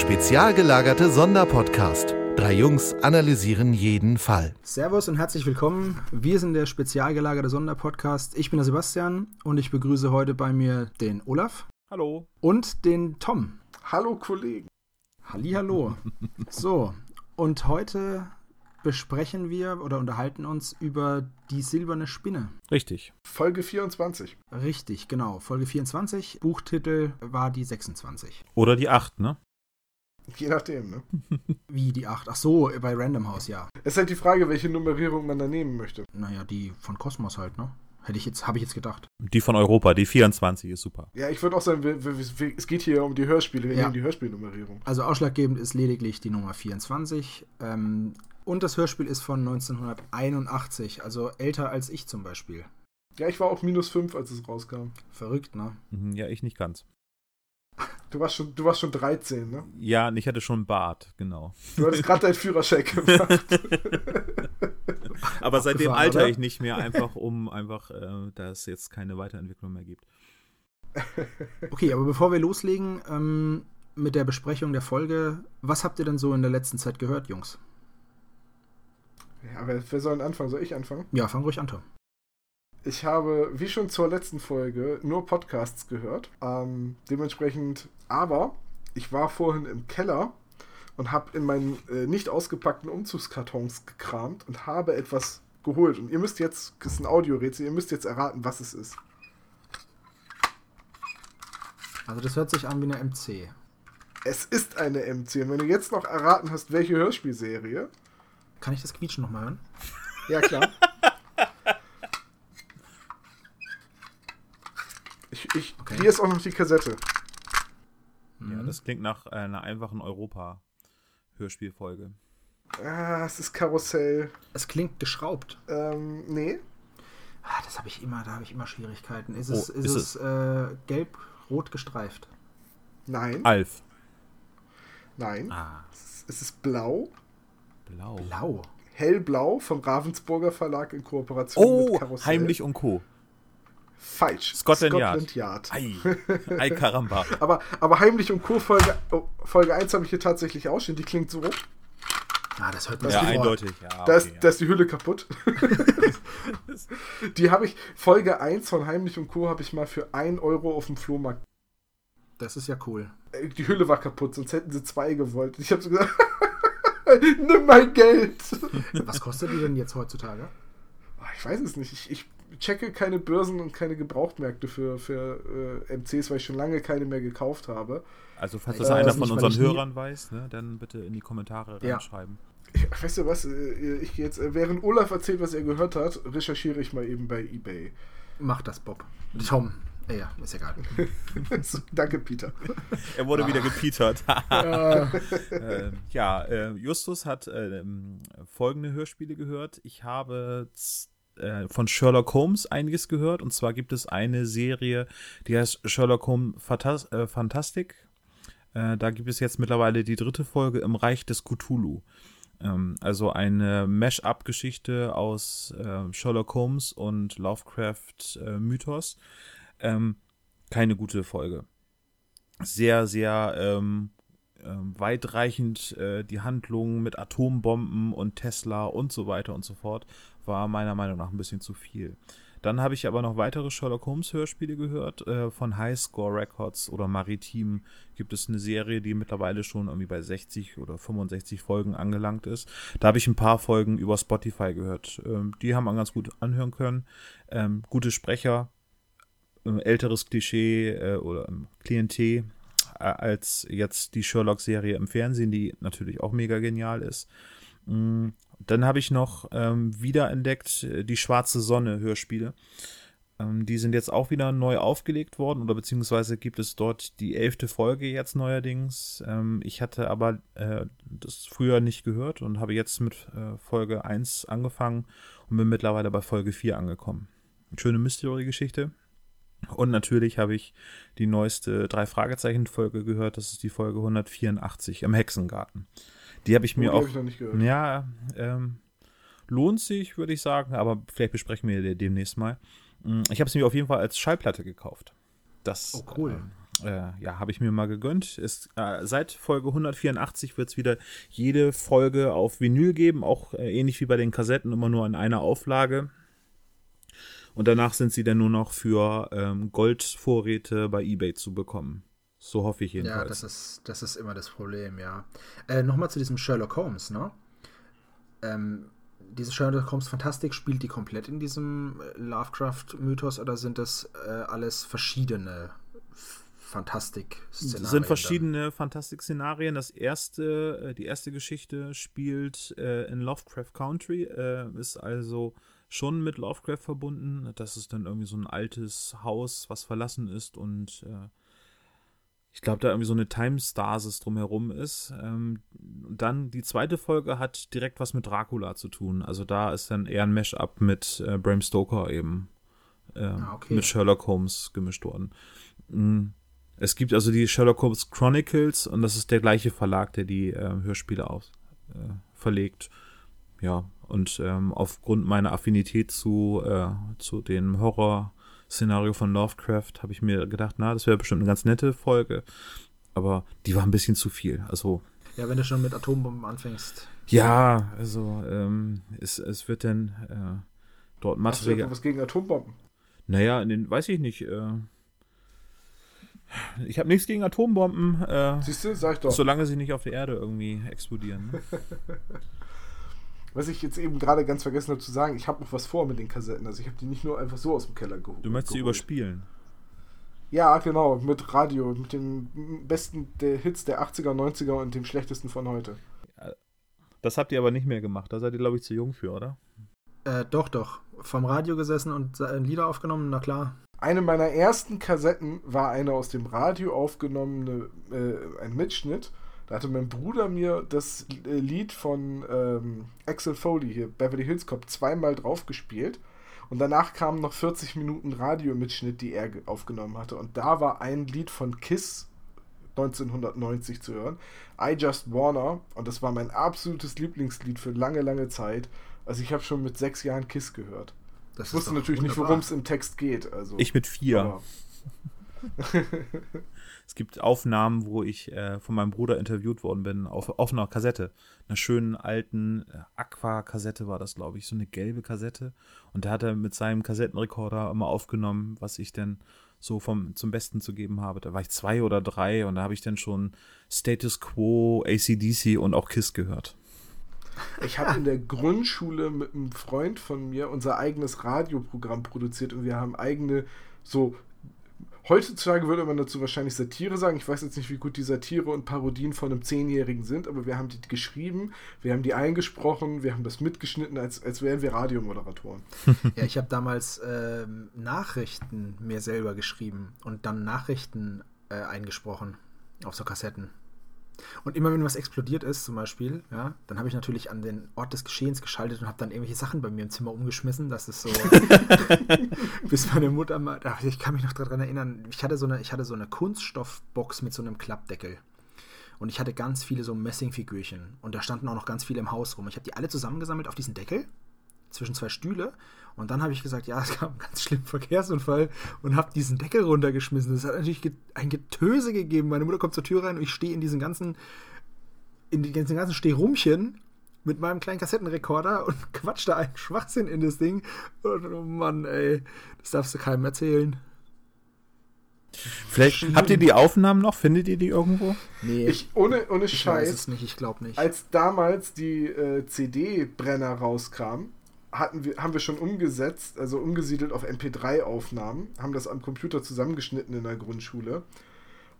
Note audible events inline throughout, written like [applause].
Spezial gelagerte Sonderpodcast. Drei Jungs analysieren jeden Fall. Servus und herzlich willkommen. Wir sind der spezial gelagerte Sonderpodcast. Ich bin der Sebastian und ich begrüße heute bei mir den Olaf. Hallo. Und den Tom. Hallo Kollegen. Hallihallo. [laughs] so, und heute besprechen wir oder unterhalten uns über die silberne Spinne. Richtig. Folge 24. Richtig, genau. Folge 24. Buchtitel war die 26. Oder die 8, ne? Je nachdem, ne? [laughs] Wie die 8? Ach so, bei Random House, ja. Es ist halt die Frage, welche Nummerierung man da nehmen möchte. Naja, die von Kosmos halt, ne? Hätte ich jetzt, habe ich jetzt gedacht. Die von Europa, die 24 ist super. Ja, ich würde auch sagen, wir, wir, wir, es geht hier um die Hörspiele, wir Ja. nehmen die Hörspielnummerierung. Also ausschlaggebend ist lediglich die Nummer 24. Ähm, und das Hörspiel ist von 1981, also älter als ich zum Beispiel. Ja, ich war auch minus 5, als es rauskam. Verrückt, ne? Mhm, Ja, ich nicht ganz. Du warst schon, du warst schon 13, ne? Ja, und ich hatte schon einen Bart, genau. Du hattest gerade deinen Führerschein [laughs] gemacht. Aber seitdem alter oder? ich nicht mehr, einfach um einfach, äh, da es jetzt keine Weiterentwicklung mehr gibt. [laughs] Okay, aber bevor wir loslegen ähm, mit der Besprechung der Folge, was habt ihr denn so in der letzten Zeit gehört, Jungs? ja, wer, wer soll denn anfangen? Soll ich anfangen? Ja, fang ruhig an, Tom. Ich habe, wie schon zur letzten Folge, nur Podcasts gehört. Ähm, dementsprechend, aber ich war vorhin im Keller und habe in meinen äh, nicht ausgepackten Umzugskartons gekramt und habe etwas geholt. Und ihr müsst jetzt, das ist ein Audiorätsel, ihr müsst jetzt erraten, was es ist. Also das hört sich an wie eine MC. Es ist eine MC. Und wenn du jetzt noch erraten hast, welche Hörspielserie, Kann ich das Quietschen nochmal hören? ja klar. [laughs] ich, Okay. Hier ist auch noch die Kassette. Mhm. Ja, das klingt nach einer einfachen Europa-Hörspielfolge. Ah, es ist Karussell. Es klingt geschraubt. Ähm, nee. Ah, das habe ich immer, da habe ich immer Schwierigkeiten. Ist Oh, es, ist ist es äh, gelb-rot gestreift? Nein. Alf. Nein. Ah, Es es ist blau. blau. Blau. Hellblau vom Ravensburger Verlag in Kooperation Oh, mit Karussell. Heimlich und Co. Falsch. Scotland Yard. Yard. Ei, [laughs] ei Karamba. Aber, aber Heimlich und Co. Folge, oh, Folge 1 habe ich hier tatsächlich ausstehen. Die klingt so. Ah, das hört man Ja, eindeutig. Ja, Da, okay, ist, ja. da ist die Hülle kaputt. [laughs] die habe ich, Folge 1 von Heimlich und Co. habe ich mal für 1 Euro auf dem Flohmarkt. Das ist ja cool. Äh, Die Hülle war kaputt, sonst hätten sie zwei gewollt. Ich habe so gesagt, [laughs] nimm mein Geld. Was kostet die denn jetzt heutzutage? Ich weiß es nicht. Ich, ich checke keine Börsen und keine Gebrauchtmärkte für, für äh, MCs, weil ich schon lange keine mehr gekauft habe. Also, falls das weiß einer von unseren Hörern weiß, ne, dann bitte in die Kommentare Ja. reinschreiben. Ich, weißt du was? äh, Ich gehe jetzt, äh, während Olaf erzählt, was er gehört hat, recherchiere ich mal eben bei eBay. Mach das, Bob. Tom. Äh, ja, ist egal. [laughs] so, danke, Peter. Er wurde wieder gepietert. äh, [laughs] [laughs] äh, ja, äh, Justus hat äh, ähm, folgende Hörspiele gehört. Ich habe äh, von Sherlock Holmes einiges gehört. Und zwar gibt es eine Serie, die heißt Sherlock Holmes Fantas äh, Fantastic. Äh, da gibt es jetzt mittlerweile die dritte Folge im Reich des Cthulhu. Ähm, also eine Mash-up-Geschichte aus äh, Sherlock Holmes und Lovecraft äh, Mythos. Ähm, keine gute Folge. Sehr, sehr ähm, ähm, weitreichend äh, die Handlung mit Atombomben und Tesla und so weiter und so fort war meiner Meinung nach ein bisschen zu viel. Dann habe ich aber noch weitere Sherlock Holmes Hörspiele gehört. Äh, von High Score Records oder Maritim gibt es eine Serie, die mittlerweile schon irgendwie bei 60 oder 65 Folgen angelangt ist. Da habe ich ein paar Folgen über Spotify gehört. Ähm, die haben man ganz gut anhören können. Ähm, gute Sprecher, äh, älteres Klischee äh, oder ähm, Klientel äh, als jetzt die Sherlock-Serie im Fernsehen, die natürlich auch mega genial ist. Mm, Dann habe ich noch ähm, wiederentdeckt äh, die Schwarze Sonne Hörspiele. Ähm, die sind jetzt auch wieder neu aufgelegt worden oder beziehungsweise gibt es dort die elfte Folge jetzt neuerdings. Ähm, ich hatte aber äh, das früher nicht gehört und habe jetzt mit äh, Folge 1 angefangen und bin mittlerweile bei Folge 4 angekommen. Schöne Mystery-Geschichte. Und natürlich habe ich die neueste Drei-Fragezeichen-Folge gehört. Das ist die Folge 184 im Hexengarten. Die habe ich Oh, mir die auch. ich noch nicht gehört. Ja, ähm, lohnt sich, würde ich sagen, aber vielleicht besprechen wir die demnächst mal. Mm, Ich habe es mir auf jeden Fall als Schallplatte gekauft. Das Oh, cool. ähm, äh, ja, habe ich mir mal gegönnt. Ist, äh, seit Folge 184 wird es wieder jede Folge auf Vinyl geben, auch äh, ähnlich wie bei den Kassetten, immer nur in einer Auflage. Und danach sind sie dann nur noch für ähm, Goldvorräte bei eBay zu bekommen. So hoffe ich jedenfalls. Ja, das ist, das ist immer das Problem, ja. Äh, Nochmal zu diesem Sherlock Holmes, ne? Ähm, diese Sherlock Holmes Fantastik, spielt die komplett in diesem äh, Lovecraft-Mythos oder sind das äh, alles verschiedene Fantastik-Szenarien? sind verschiedene Fantastik-Szenarien. Das erste, äh, die erste Geschichte spielt äh, in Lovecraft Country, äh, ist also schon mit Lovecraft verbunden. Das ist dann irgendwie so ein altes Haus, was verlassen ist und äh, ich glaube, da irgendwie so eine Time-Stasis drumherum ist. Ähm, dann die zweite Folge hat direkt was mit Dracula zu tun. Also da ist dann eher ein Mesh-up mit äh, Bram Stoker eben. Äh, ah, okay. Mit Sherlock Holmes gemischt worden. Mhm. Es gibt also die Sherlock Holmes Chronicles und das ist der gleiche Verlag, der die äh, Hörspiele aus, äh, verlegt. Ja, und ähm, aufgrund meiner Affinität zu, äh, zu den Horror- Szenario von Lovecraft habe ich mir gedacht, na, das wäre bestimmt eine ganz nette Folge. Aber die war ein bisschen zu viel. Also. Ja, wenn du schon mit Atombomben anfängst. Ja, also ähm, es, es wird dann äh, dort Material. Hast du was gegen Atombomben? Naja, in den, weiß ich nicht. Äh, ich habe nichts gegen Atombomben. Äh, Siehst du, sag ich doch. Solange sie nicht auf der Erde irgendwie explodieren. Ne? [laughs] Was ich jetzt eben gerade ganz vergessen habe zu sagen, ich habe noch was vor mit den Kassetten. Also ich habe die nicht nur einfach so aus dem Keller geholt. Du möchtest sie überspielen? Ja, genau, mit Radio, mit den besten der Hits der 80er, 90er und dem schlechtesten von heute. Das habt ihr aber nicht mehr gemacht, da seid ihr, glaube ich, zu jung für, oder? Äh, doch, doch. Vom Radio gesessen und Lieder aufgenommen, na klar. Eine meiner ersten Kassetten war eine aus dem Radio aufgenommene, äh, ein Mitschnitt da hatte mein Bruder mir das Lied von ähm, Axel Foley hier, Beverly Hills Cop, zweimal drauf gespielt. Und danach kamen noch 40 Minuten Radiomitschnitt, die er aufgenommen hatte. Und da war ein Lied von Kiss 1990 zu hören. I Just Wanna. Und das war mein absolutes Lieblingslied für lange, lange Zeit. Also ich habe schon mit sechs Jahren Kiss gehört. Das ich wusste natürlich wunderbar. nicht, worum es im Text geht. Also, ich mit vier. [laughs] Es gibt Aufnahmen, wo ich äh, von meinem Bruder interviewt worden bin, auf, auf einer Kassette. Einer schönen alten äh, Aqua-Kassette war das, glaube ich, so eine gelbe Kassette. Und da hat er mit seinem Kassettenrekorder immer aufgenommen, was ich denn so vom, zum Besten zu geben habe. Da war ich zwei oder drei und da habe ich dann schon Status Quo, ACDC und auch Kiss gehört. Ich habe in der Grundschule mit einem Freund von mir unser eigenes Radioprogramm produziert und wir haben eigene so Heutzutage würde man dazu wahrscheinlich Satire sagen. Ich weiß jetzt nicht, wie gut die Satire und Parodien von einem Zehnjährigen sind, aber wir haben die geschrieben, wir haben die eingesprochen, wir haben das mitgeschnitten, als, als wären wir Radiomoderatoren. [laughs] ja, ich habe damals ähm, Nachrichten mir selber geschrieben und dann Nachrichten äh, eingesprochen auf so Kassetten. Und immer wenn was explodiert ist, zum Beispiel, ja, dann habe ich natürlich an den Ort des Geschehens geschaltet und habe dann irgendwelche Sachen bei mir im Zimmer umgeschmissen. Das ist so, [laughs] bis meine Mutter mal, ich kann mich noch daran erinnern, ich hatte so eine, ich hatte so eine Kunststoffbox mit so einem Klappdeckel. Und ich hatte ganz viele so Messingfigürchen. Und da standen auch noch ganz viele im Haus rum. Ich habe die alle zusammengesammelt auf diesen Deckel zwischen zwei Stühle. Und dann habe ich gesagt, ja, [laughs] es gab einen ganz schlimmen Verkehrsunfall und habe diesen Deckel runtergeschmissen. Das hat natürlich ein Getöse gegeben. Meine Mutter kommt zur Tür rein und ich stehe in diesen ganzen, in diesen ganzen Stehrumchen mit meinem kleinen Kassettenrekorder und [laughs] quatsch da einen Schwachsinn in das Ding. Und oh Mann, ey, das darfst du keinem erzählen. Vielleicht Schlimm. habt ihr die Aufnahmen noch? Findet ihr die irgendwo? Nee. Ich, ohne, ohne ich Scheiß. Weiß es nicht, ich glaube nicht. Als damals die äh, CD-Brenner rauskamen, hatten wir, haben wir schon umgesetzt, also umgesiedelt auf MP3-Aufnahmen, haben das am Computer zusammengeschnitten in der Grundschule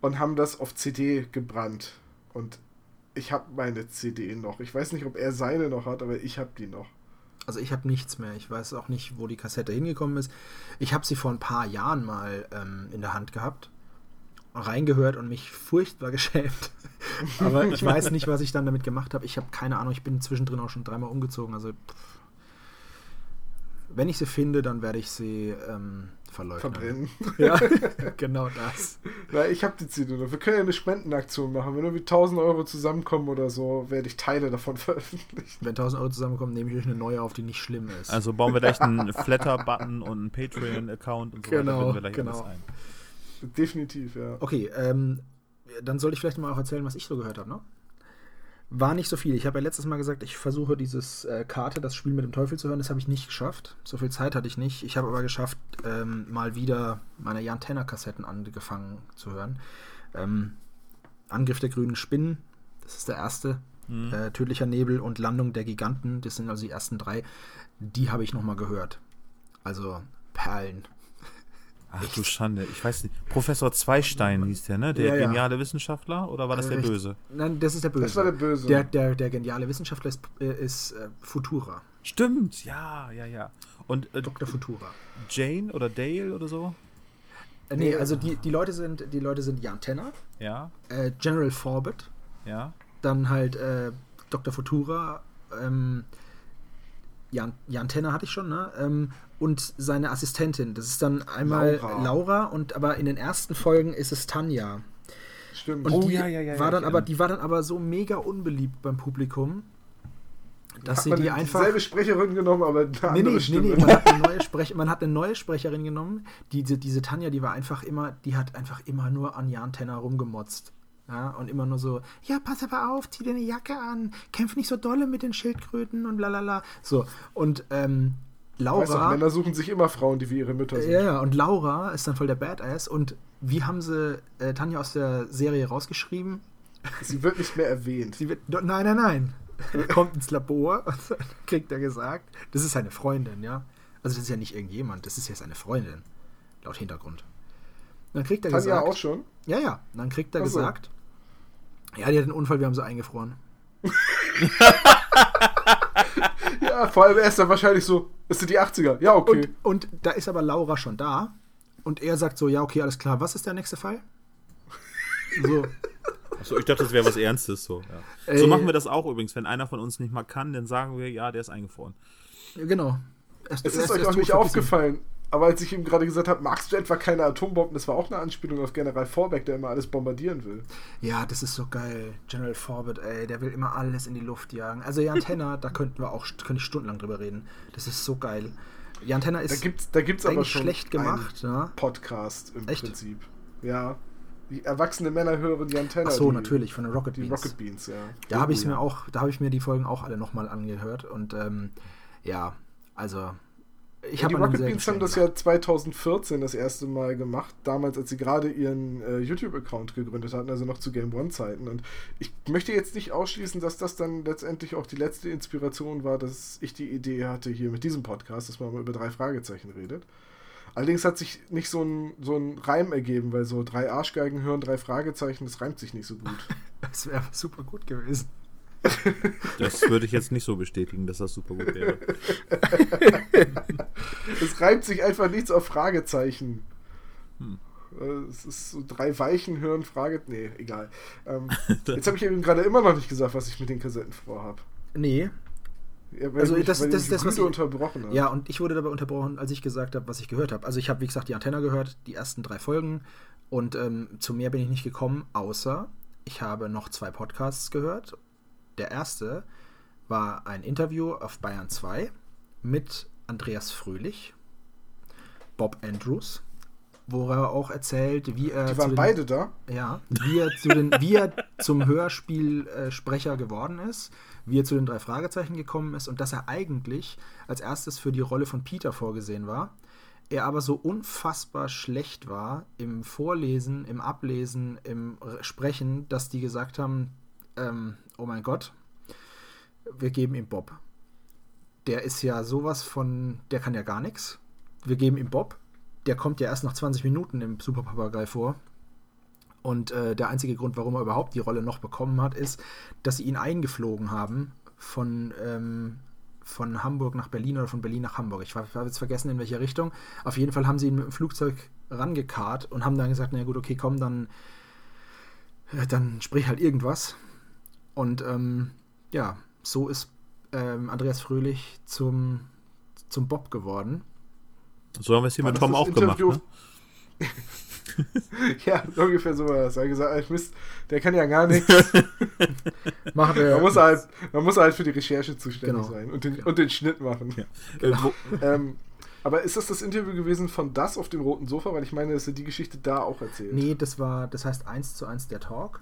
und haben das auf CD gebrannt. Und ich habe meine CD noch. Ich weiß nicht, ob er seine noch hat, aber ich habe die noch. Also ich habe nichts mehr. Ich weiß auch nicht, wo die Kassette hingekommen ist. Ich habe sie vor ein paar Jahren mal ähm, in der Hand gehabt, reingehört und mich furchtbar [laughs] geschämt. aber ich weiß nicht, was ich dann damit gemacht habe. Ich habe keine Ahnung. Ich bin zwischendrin auch schon dreimal umgezogen. Also pff, wenn ich sie finde, dann werde ich sie ähm, verleugnen. Verbrennen. [laughs] Ja, genau das. Na, ich habe die CD noch. Wir können ja eine Spendenaktion machen. Wenn irgendwie 1000 Euro zusammenkommen oder so, werde ich Teile davon [laughs] veröffentlichen. Wenn 1000 Euro zusammenkommen, nehme ich euch eine neue auf, die nicht schlimm ist. Also bauen wir gleich einen [laughs] Flatter-Button und einen Patreon-Account und so genau, weiter. Genau. Ein. Definitiv, ja. Okay, ähm, dann sollte ich vielleicht mal auch erzählen, was ich so gehört habe, ne? War nicht so viel. Ich habe ja letztes Mal gesagt, ich versuche dieses äh, Karte, das Spiel mit dem Teufel zu hören. Das habe ich nicht geschafft. So viel Zeit hatte ich nicht. Ich habe aber geschafft, ähm, mal wieder meine Jan Tenner Kassetten angefangen zu hören. Ähm, Angriff der grünen Spinnen, das ist der erste. Mhm. Äh, Tödlicher Nebel und Landung der Giganten, das sind also die ersten drei. Die habe ich nochmal gehört. Also Perlen. Ach Echt? du Schande, ich weiß nicht. Professor Zweistein hieß der, ne? Der ja, ja. geniale Wissenschaftler oder war das der Echt? Böse? Nein, das ist der Böse. Das war der Böse. Der, der, der geniale Wissenschaftler ist, äh, ist äh, Futura. Stimmt, ja, ja, ja. Und äh, Dr. Futura. Jane oder Dale oder so? Äh, nee, also die, die Leute sind die Leute sind Jan Tenner. Ja. Äh, General Forbett. Ja. Dann halt äh, Dr. Futura. Ähm, Jan, Jan Tenner hatte ich schon, ne? Ähm, und seine Assistentin. Das ist dann einmal Laura. Laura. und aber in den ersten Folgen ist es Tanja. Stimmt. Und oh, die ja, ja, ja, war dann aber, die war dann aber so mega unbeliebt beim Publikum, dass sie die einfach. Dieselbe Sprecherin genommen, aber eine nee, nee, nee, nee, man hat, eine neue [laughs] Sprech, man hat eine neue Sprecherin genommen. Diese, diese Tanja, die war einfach immer, die hat einfach immer nur an Jan Tenner rumgemotzt. Ja, und immer nur so, ja, pass aber auf, zieh dir eine Jacke an, kämpf nicht so dolle mit den Schildkröten und lalala. So, und ähm, Laura. Weißt du, Männer suchen sich immer Frauen, die wie ihre Mütter sind. Ja, ja, und Laura ist dann voll der Badass. Und wie haben sie äh, Tanja aus der Serie rausgeschrieben? Sie wird nicht mehr erwähnt. Sie wird, nein, nein, nein. [laughs] Kommt ins Labor und [laughs] kriegt er gesagt, das ist seine Freundin, ja. Also das ist ja nicht irgendjemand, das ist ja seine Freundin. Laut Hintergrund. Dann kriegt er Tanja gesagt. auch schon? Ja, ja. Dann kriegt er so. gesagt, ja, die hat einen Unfall, wir haben sie eingefroren. [laughs] ja, vor allem er ist dann wahrscheinlich so, es sind die 80er. Ja, okay. Und, und da ist aber Laura schon da. Und er sagt so, ja, okay, alles klar. Was ist der nächste Fall? [laughs] So. Achso, ich dachte, das wäre was Ernstes. So, ja. so machen wir das auch übrigens. Wenn einer von uns nicht mal kann, dann sagen wir, ja, der ist eingefroren. Genau. Erst, es ist erst, euch auch nicht aufgefallen. Aber als ich ihm gerade gesagt habe, magst du etwa keine Atombomben, das war auch eine Anspielung auf General Vorbeck, der immer alles bombardieren will. Ja, das ist so geil. General Forbett, ey, der will immer alles in die Luft jagen. Also Jan Tenner, da könnten wir auch könnte ich stundenlang drüber reden. Das ist so geil. Jan Tenner ist da gibt's, da gibt's aber schon schlecht gemacht, ja? Podcast im Echt? Prinzip. Ja. Die erwachsene Männer hören Jan Tenner. Ach so, die, natürlich, von den Rocket die Beans. Rocket Beans, ja. Da habe ich mir auch, da habe ich mir die Folgen auch alle nochmal angehört und ähm, ja, also ich ja, die Rocket Beans haben das ja 2014 das erste Mal gemacht, damals, als sie gerade ihren äh, YouTube-Account gegründet hatten, also noch zu Game One-Zeiten. Und ich möchte jetzt nicht ausschließen, dass das dann letztendlich auch die letzte Inspiration war, dass ich die Idee hatte hier mit diesem Podcast, dass man mal über drei Fragezeichen redet. Allerdings hat sich nicht so ein, so ein Reim ergeben, weil so drei Arschgeigen hören, drei Fragezeichen, das reimt sich nicht so gut. [laughs] das wäre super gut gewesen. Das würde ich jetzt nicht so bestätigen, dass das super gut wäre. [laughs] es reimt sich einfach nichts auf Fragezeichen. Hm. Es ist so drei Weichen hören, Frage. Nee, egal. Ähm, [laughs] jetzt habe ich eben gerade immer noch nicht gesagt, was ich mit den Kassetten vorhabe. Nee. Ja, also mich, das, das ist das, was ich unterbrochen. Ja, und ich wurde dabei unterbrochen, als ich gesagt habe, was ich gehört habe. Also ich habe, wie gesagt, die Antenne gehört, die ersten drei Folgen. Und ähm, zu mehr bin ich nicht gekommen, außer ich habe noch zwei Podcasts gehört der erste war ein Interview auf Bayern 2 mit Andreas Fröhlich, Bob Andrews, wo er auch erzählt, wie er. Die waren den, beide da? Ja, wie er, zu den, wie er zum Hörspielsprecher geworden ist, wie er zu den drei Fragezeichen gekommen ist und dass er eigentlich als erstes für die Rolle von Peter vorgesehen war. Er aber so unfassbar schlecht war im Vorlesen, im Ablesen, im Sprechen, dass die gesagt haben, ähm, oh mein Gott, wir geben ihm Bob. Der ist ja sowas von, der kann ja gar nichts. Wir geben ihm Bob. Der kommt ja erst nach 20 Minuten im Super Papagei vor. Und äh, der einzige Grund, warum er überhaupt die Rolle noch bekommen hat, ist, dass sie ihn eingeflogen haben von, ähm, von Hamburg nach Berlin oder von Berlin nach Hamburg. Ich habe jetzt vergessen, in welche Richtung. Auf jeden Fall haben sie ihn mit dem Flugzeug rangekarrt und haben dann gesagt, na gut, okay, komm, dann, äh, dann sprich halt irgendwas. Und ähm, ja, so ist ähm, Andreas Fröhlich zum, zum Bob geworden. So haben wir es hier War mit Tom auch Interview? gemacht. Ne? [laughs] ja, ungefähr so war das. Er hat gesagt, Mist, der kann ja gar nichts. [laughs] Macht er. Man muss, halt, man muss halt für die Recherche zuständig genau. sein und den, und den Schnitt machen. Ja. Genau. [laughs] ähm, Aber ist das das Interview gewesen von das auf dem roten Sofa? Weil ich meine, dass er die Geschichte da auch erzählt. Nee, das war, das heißt eins zu eins der Talk.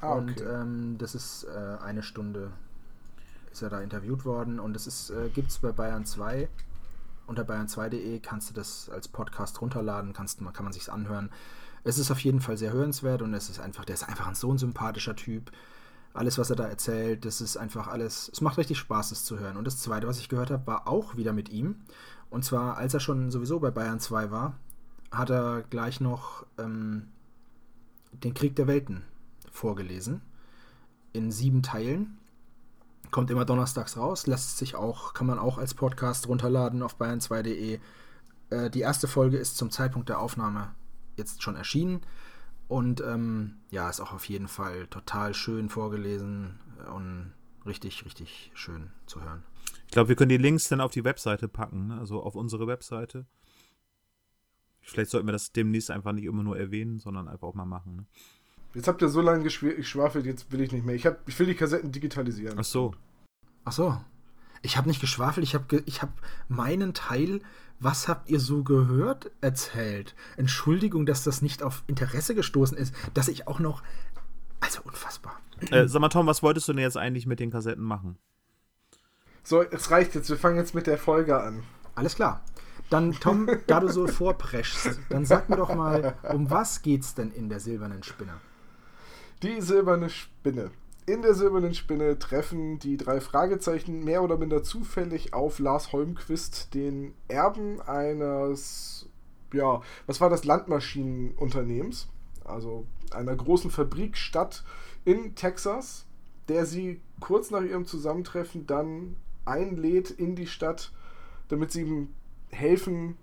Ah, okay. Und ähm, das ist äh, eine Stunde ist er da interviewt worden und es ist, äh, gibt es bei Bayern 2 unter bayern2.de kannst du das als Podcast runterladen, kannst, kann man sich's anhören. Es ist auf jeden Fall sehr hörenswert und es ist einfach, der ist einfach ein so ein sympathischer Typ. Alles, was er da erzählt, das ist einfach alles, es macht richtig Spaß, es zu hören. Und das zweite, was ich gehört habe, war auch wieder mit ihm. Und zwar, als er schon sowieso bei Bayern 2 war, hat er gleich noch ähm, den Krieg der Welten vorgelesen. In sieben Teilen. Kommt immer donnerstags raus, lässt sich auch, kann man auch als Podcast runterladen auf bayern2.de. Äh, die erste Folge ist zum Zeitpunkt der Aufnahme jetzt schon erschienen. Und ähm, ja, ist auch auf jeden Fall total schön vorgelesen und richtig, richtig schön zu hören. Ich glaube, wir können die Links dann auf die Webseite packen, ne? also auf unsere Webseite. Vielleicht sollten wir das demnächst einfach nicht immer nur erwähnen, sondern einfach auch mal machen. Ne? Jetzt habt ihr so lange geschwafelt, jetzt will ich nicht mehr. Ich, hab, ich will die Kassetten digitalisieren. Ach so. Ach so. Ich habe nicht geschwafelt, ich habe ge ich hab meinen Teil, was habt ihr so gehört, erzählt. Entschuldigung, dass das nicht auf Interesse gestoßen ist, dass ich auch noch. Also unfassbar. Äh, sag mal, Tom, was wolltest du denn jetzt eigentlich mit den Kassetten machen? So, es reicht jetzt. Wir fangen jetzt mit der Folge an. Alles klar. Dann, Tom, da du so [laughs] vorpreschst, dann sag mir doch mal, um was geht's denn in der silbernen Spinne? Die silberne Spinne. In der silbernen Spinne treffen die drei Fragezeichen mehr oder minder zufällig auf Lars Holmquist, den Erben eines, ja, was war das, Landmaschinenunternehmens, also einer großen Fabrikstadt in Texas, der sie kurz nach ihrem Zusammentreffen dann einlädt in die Stadt, damit sie ihm helfen,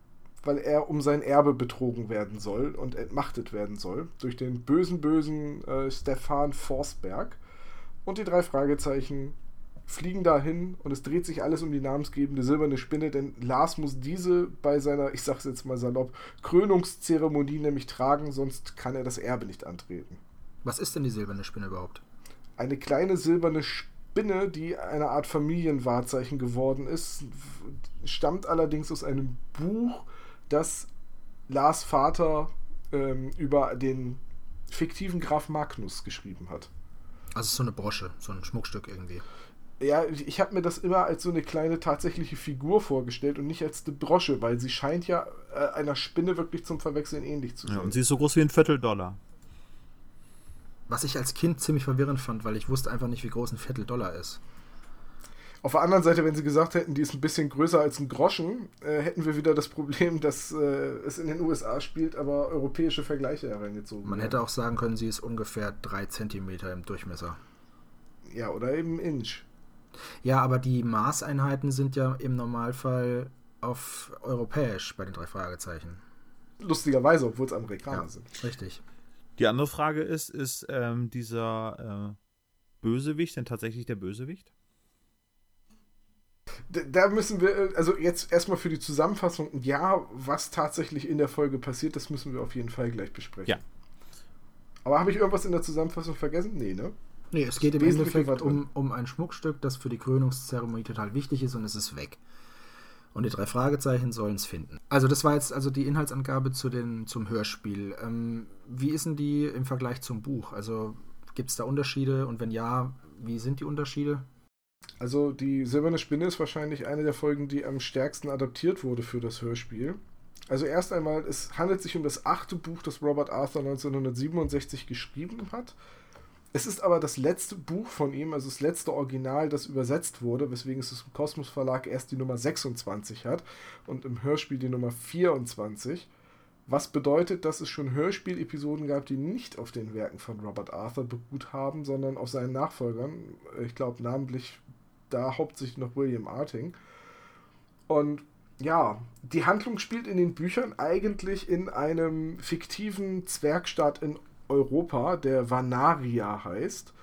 weil er um sein Erbe betrogen werden soll und entmachtet werden soll durch den bösen, bösen äh, Stefan Forsberg. Und die drei Fragezeichen fliegen dahin und es dreht sich alles um die namensgebende silberne Spinne, denn Lars muss diese bei seiner, ich sag's jetzt mal salopp, Krönungszeremonie nämlich tragen, sonst kann er das Erbe nicht antreten. Was ist denn die silberne Spinne überhaupt? Eine kleine silberne Spinne, die eine Art Familienwahrzeichen geworden ist, stammt allerdings aus einem Buch, das Lars Vater ähm, über den fiktiven Graf Magnus geschrieben hat. Also so eine Brosche, so ein Schmuckstück irgendwie. Ja, ich habe mir das immer als so eine kleine tatsächliche Figur vorgestellt und nicht als eine Brosche, weil sie scheint ja äh, einer Spinne wirklich zum Verwechseln ähnlich zu sein. Ja, und sie ist so groß wie ein Vierteldollar. Was ich als Kind ziemlich verwirrend fand, weil ich wusste einfach nicht, wie groß ein Vierteldollar ist. Auf der anderen Seite, wenn sie gesagt hätten, die ist ein bisschen größer als ein Groschen, äh, hätten wir wieder das Problem, dass äh, es in den USA spielt, aber europäische Vergleiche herangezogen Man hätte auch sagen können, sie ist ungefähr drei Zentimeter im Durchmesser. Ja, oder eben Inch. Ja, aber die Maßeinheiten sind ja im Normalfall auf europäisch bei den drei Fragezeichen. Lustigerweise, obwohl es Amerikaner Ja, sind. richtig. Die andere Frage ist, ist ähm, dieser äh, Bösewicht denn tatsächlich der Bösewicht? Da müssen wir, äh, also jetzt erstmal für die Zusammenfassung, ja, was tatsächlich in der Folge passiert, das müssen wir auf jeden Fall gleich besprechen. Ja. Aber habe ich irgendwas in der Zusammenfassung vergessen? Nee, ne? Nee, es geht im Endeffekt um, um ein Schmuckstück, das für die Krönungszeremonie total wichtig ist und es ist weg. Und die drei Fragezeichen sollen es finden. Also das war jetzt also die Inhaltsangabe zu den, zum Hörspiel. Ähm, wie ist denn die im Vergleich zum Buch? Also gibt es da Unterschiede und wenn ja, wie sind die Unterschiede? Also die Silberne Spinne ist wahrscheinlich eine der Folgen, die am stärksten adaptiert wurde für das Hörspiel. Also erst einmal, es handelt sich um das achte Buch, das Robert Arthur 1967 geschrieben hat. Es ist aber das letzte Buch von ihm, also das letzte Original, das übersetzt wurde, weswegen es im Kosmos Verlag erst die Nummer 26 hat und im Hörspiel die Nummer 24. Was bedeutet, dass es schon Hörspielepisoden gab, die nicht auf den Werken von Robert Arthur beruht haben, sondern auf seinen Nachfolgern. Ich glaube namentlich da hauptsächlich noch William Arting. Und ja, die Handlung spielt in den Büchern eigentlich in einem fiktiven Zwergstaat in Europa, der Vanaria heißt.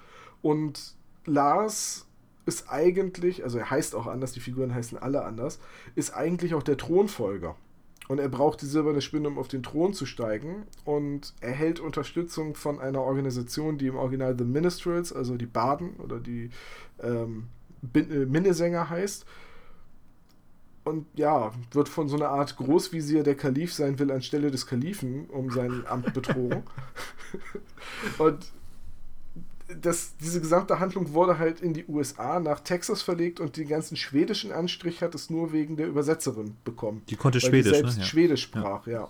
Und Lars ist eigentlich, also er heißt auch anders, die Figuren heißen alle anders, ist eigentlich auch der Thronfolger. Und er braucht die silberne Spinne, um auf den Thron zu steigen. Und erhält Unterstützung von einer Organisation, die im Original The Minstrels, also die Baden oder die ähm, äh, Minnesänger heißt. und ja, wird von so einer Art Großvisier, der Kalif sein will, anstelle des Kalifen um sein Amt betrogen. [laughs] und das, diese gesamte Handlung wurde halt in die USA nach Texas verlegt und den ganzen schwedischen Anstrich hat es nur wegen der Übersetzerin bekommen. Die konnte Schwedisch, die selbst ne? Ja. Schwedisch sprach, ja. ja.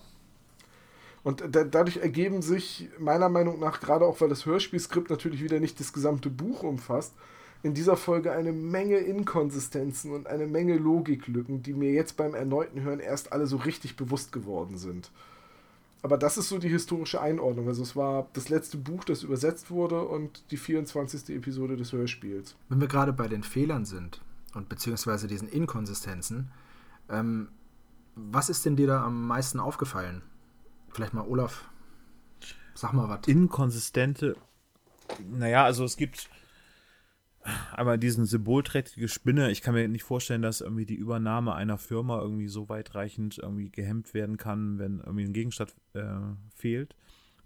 Und da, dadurch ergeben sich meiner Meinung nach, gerade auch weil das Hörspielskript natürlich wieder nicht das gesamte Buch umfasst, in dieser Folge eine Menge Inkonsistenzen und eine Menge Logiklücken, die mir jetzt beim erneuten Hören erst alle so richtig bewusst geworden sind. Aber das ist so die historische Einordnung. Also es war das letzte Buch, das übersetzt wurde und die 24. Episode des Hörspiels. Wenn wir gerade bei den Fehlern sind und beziehungsweise diesen Inkonsistenzen, ähm, was ist denn dir da am meisten aufgefallen? Vielleicht mal Olaf, sag mal was. Inkonsistente, naja, also es gibt einmal diesen symbolträchtige Spinne. Ich kann mir nicht vorstellen, dass irgendwie die Übernahme einer Firma irgendwie so weitreichend irgendwie gehemmt werden kann, wenn irgendwie ein Gegenstand äh, fehlt.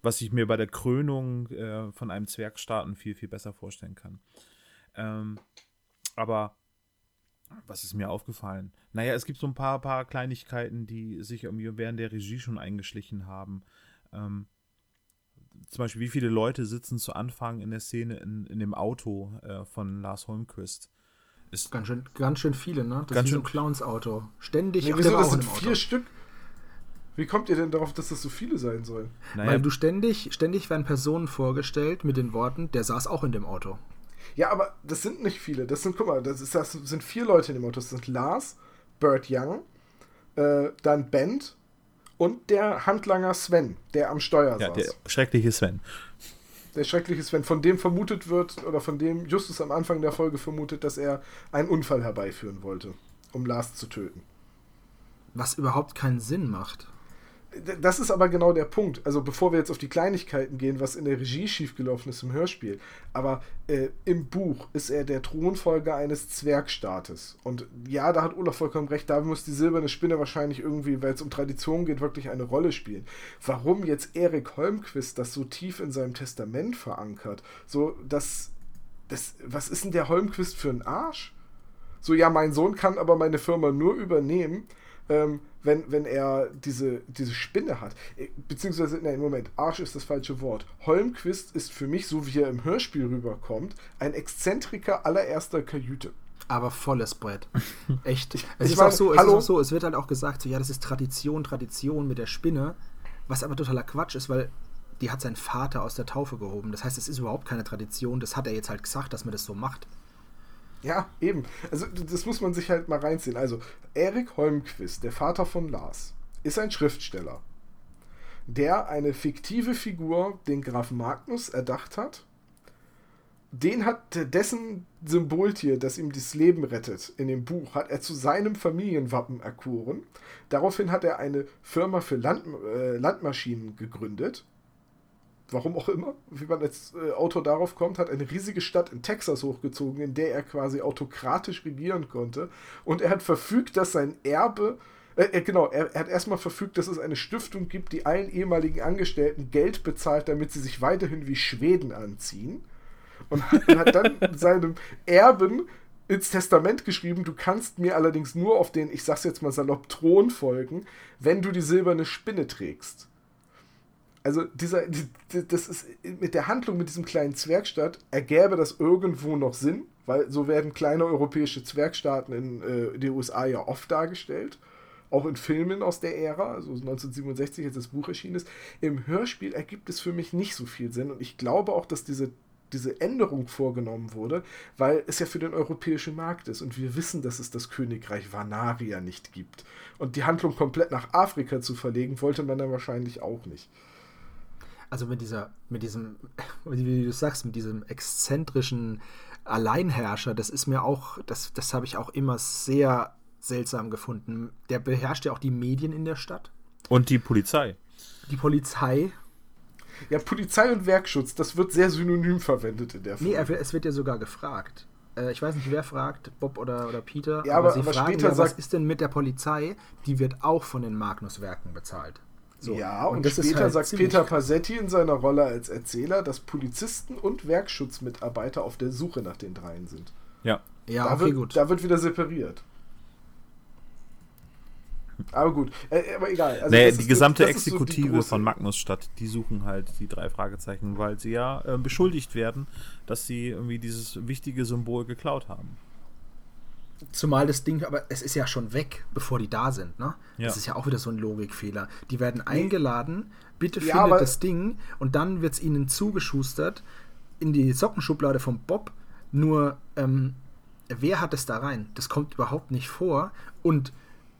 Was ich mir bei der Krönung äh, von einem Zwergstaaten viel, viel besser vorstellen kann. Ähm, aber was ist mir aufgefallen? Naja, es gibt so ein paar, paar Kleinigkeiten, die sich irgendwie während der Regie schon eingeschlichen haben. Ähm, zum Beispiel, wie viele Leute sitzen zu Anfang in der Szene in, in dem Auto äh, von Lars Holmquist? Ist ganz schön, ganz schön viele, ne? Das ganz ist schön ein Clowns-Auto. Ständig. Nee, wieso, das sind vier Auto. Stück? Wie kommt ihr denn darauf, dass das so viele sein sollen? Naja, Weil du ständig, ständig werden Personen vorgestellt mit den Worten, der saß auch in dem Auto. Ja, aber das sind nicht viele. Das sind, guck mal, das, ist, das sind vier Leute in dem Auto. Das sind Lars, Bert Young, äh, dann Bent und der Handlanger Sven, der am Steuer ja, saß. der schreckliche Sven. Der schreckliche Sven, von dem vermutet wird, oder von dem Justus am Anfang der Folge vermutet, dass er einen Unfall herbeiführen wollte, um Lars zu töten. Was überhaupt keinen Sinn macht. Das ist aber genau der Punkt. Also bevor wir jetzt auf die Kleinigkeiten gehen, was in der Regie schiefgelaufen ist im Hörspiel. Aber äh, im Buch ist er der Thronfolger eines Zwergstaates. Und ja, da hat Olaf vollkommen recht, da muss die silberne Spinne wahrscheinlich irgendwie, weil es um Tradition geht, wirklich eine Rolle spielen. Warum jetzt Erik Holmquist das so tief in seinem Testament verankert? So, das, das, was ist denn der Holmquist für ein Arsch? So, ja, mein Sohn kann aber meine Firma nur übernehmen, ähm, wenn, wenn er diese, diese Spinne hat. Äh, Beziehungsweise, nein, Moment, Arsch ist das falsche Wort. Holmquist ist für mich, so wie er im Hörspiel rüberkommt, ein Exzentriker allererster Kajüte. Aber volles Brett. [laughs] Echt. Es, ich ist, meine, auch so, es hallo? ist auch so, es wird halt auch gesagt, so, ja, das ist Tradition, Tradition mit der Spinne, was aber totaler Quatsch ist, weil die hat sein Vater aus der Taufe gehoben. Das heißt, es ist überhaupt keine Tradition, das hat er jetzt halt gesagt, dass man das so macht. Ja, eben. Also, das muss man sich halt mal reinziehen. Also, Erik Holmquist, der Vater von Lars, ist ein Schriftsteller, der eine fiktive Figur, den Graf Magnus, erdacht hat. Den hat dessen Symboltier, das ihm das Leben rettet, in dem Buch, hat er zu seinem Familienwappen erkoren. Daraufhin hat er eine Firma für Land, äh, Landmaschinen gegründet. Warum auch immer, wie man als äh, Autor darauf kommt, hat eine riesige Stadt in Texas hochgezogen, in der er quasi autokratisch regieren konnte. Und er hat verfügt, dass sein Erbe, äh, äh, genau, er, er hat erstmal verfügt, dass es eine Stiftung gibt, die allen ehemaligen Angestellten Geld bezahlt, damit sie sich weiterhin wie Schweden anziehen. Und hat, und hat dann [laughs] seinem Erben ins Testament geschrieben, du kannst mir allerdings nur auf den, ich sag's jetzt mal salopp, Thron folgen, wenn du die silberne Spinne trägst. Also dieser, die, die- das ist mit der Handlung mit diesem kleinen Zwergstaat ergäbe das irgendwo noch Sinn, weil so werden kleine europäische Zwergstaaten in äh, den USA ja oft dargestellt. Auch in Filmen aus der Ära, also 1967, als das Buch erschienen ist. Im Hörspiel ergibt es für mich nicht so viel Sinn und ich glaube auch, dass diese, diese Änderung vorgenommen wurde, weil es ja für den europäischen Markt ist und wir wissen, dass es das Königreich Vanaria nicht gibt. Und die Handlung komplett nach Afrika zu verlegen, wollte man dann wahrscheinlich auch nicht. Also mit dieser, mit diesem, [laughs] wie du sagst, mit diesem exzentrischen Alleinherrscher, das ist mir auch, das, das habe ich auch immer sehr seltsam gefunden. Der beherrscht ja auch die Medien in der Stadt, Und die Polizei. die Polizei. Ja, Polizei und Werkschutz, das wird sehr synonym verwendet in der Nee, Folge. wird- es wird ja sogar gefragt. Äh, ich weiß nicht, wer fragt, Bob oder, oder Peter. Ja, aber- sie aber fragen später ja, was sagt- ist denn mit der Polizei? Die wird auch von den Magnus-Werken bezahlt. So, ja, und, ist später halt sagt Peter Passetti in seiner Rolle als Erzähler, dass Polizisten und Werkschutzmitarbeiter auf der Suche nach den dreien sind. Ja. Ja, da, okay, wird, gut. da wird wieder separiert. Aber gut, äh, aber egal. Also nee, die gesamte das Exekutive so von Magnusstadt, die suchen halt die drei Fragezeichen, weil sie ja äh, beschuldigt werden, dass sie irgendwie dieses wichtige Symbol geklaut haben. Zumal das Ding, aber es ist ja schon weg, bevor die da sind, ne? Ja. Das ist ja auch wieder so ein Logikfehler. Die werden eingeladen, bitte ja, findet das Ding und dann wird es ihnen zugeschustert in die Sockenschublade von Bob. Nur, ähm, wer hat es da rein? Das kommt überhaupt nicht vor. Und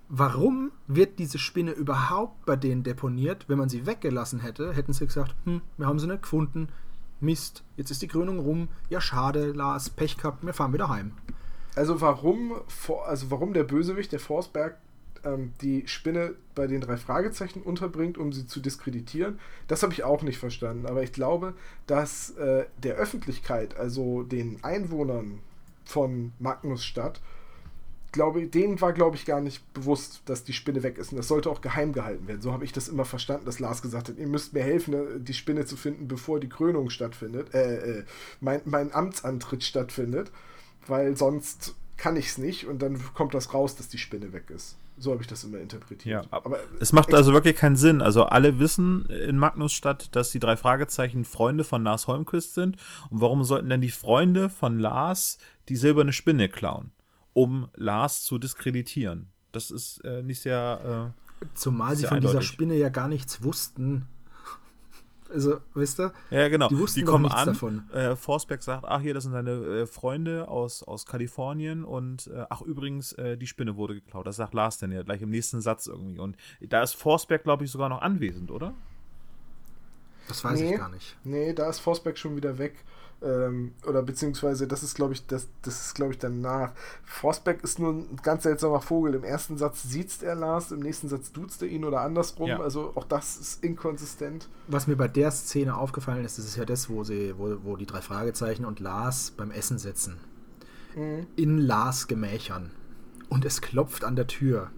warum wird diese Spinne überhaupt bei denen deponiert? Wenn man sie weggelassen hätte, hätten sie gesagt, hm, wir haben sie nicht gefunden. Mist, jetzt ist die Krönung rum. Ja, schade, Lars, Pech gehabt, wir fahren wieder heim. Also warum, also warum der Bösewicht, der Forsberg, ähm, die Spinne bei den drei Fragezeichen unterbringt, um sie zu diskreditieren, das habe ich auch nicht verstanden. Aber ich glaube, dass äh, der Öffentlichkeit, also den Einwohnern von Magnusstadt, glaube, denen war, glaube ich, gar nicht bewusst, dass die Spinne weg ist. Und das sollte auch geheim gehalten werden. So habe ich das immer verstanden, dass Lars gesagt hat, ihr müsst mir helfen, ne, die Spinne zu finden, bevor die Krönung stattfindet, äh, äh, mein, mein Amtsantritt stattfindet weil sonst kann ich es nicht und dann kommt das raus, dass die Spinne weg ist. So habe ich das immer interpretiert. Ja, aber es macht also wirklich keinen Sinn. Also alle wissen in Magnusstadt, dass die drei Fragezeichen Freunde von Lars Holmquist sind. Und warum sollten denn die Freunde von Lars die silberne Spinne klauen? Um Lars zu diskreditieren. Das ist äh, nicht sehr. Äh, Zumal sie von eindeutig. dieser Spinne ja gar nichts wussten. Also, wisst ihr? Ja, genau. Die, wussten die kommen an. Davon. Äh, Forsberg sagt, ach hier, das sind seine äh, Freunde aus, aus Kalifornien und äh, ach übrigens, äh, die Spinne wurde geklaut. Das sagt Lars dann ja gleich im nächsten Satz irgendwie. Und da ist Forsberg, glaube ich, sogar noch anwesend, oder? Das weiß nee, ich gar nicht. Nee, da ist Forsberg schon wieder weg. Ähm, oder beziehungsweise, das ist, glaube ich, das, das ist, glaube ich, danach. Forsberg ist nur ein ganz seltsamer Vogel. Im ersten Satz sieht er Lars, im nächsten Satz duzt er ihn oder andersrum. Ja. Also auch das ist inkonsistent. Was mir bei der Szene aufgefallen ist, das ist ja das, wo sie, wo, wo die drei Fragezeichen und Lars beim Essen sitzen. Mhm. In Lars Gemächern. Und es klopft an der Tür.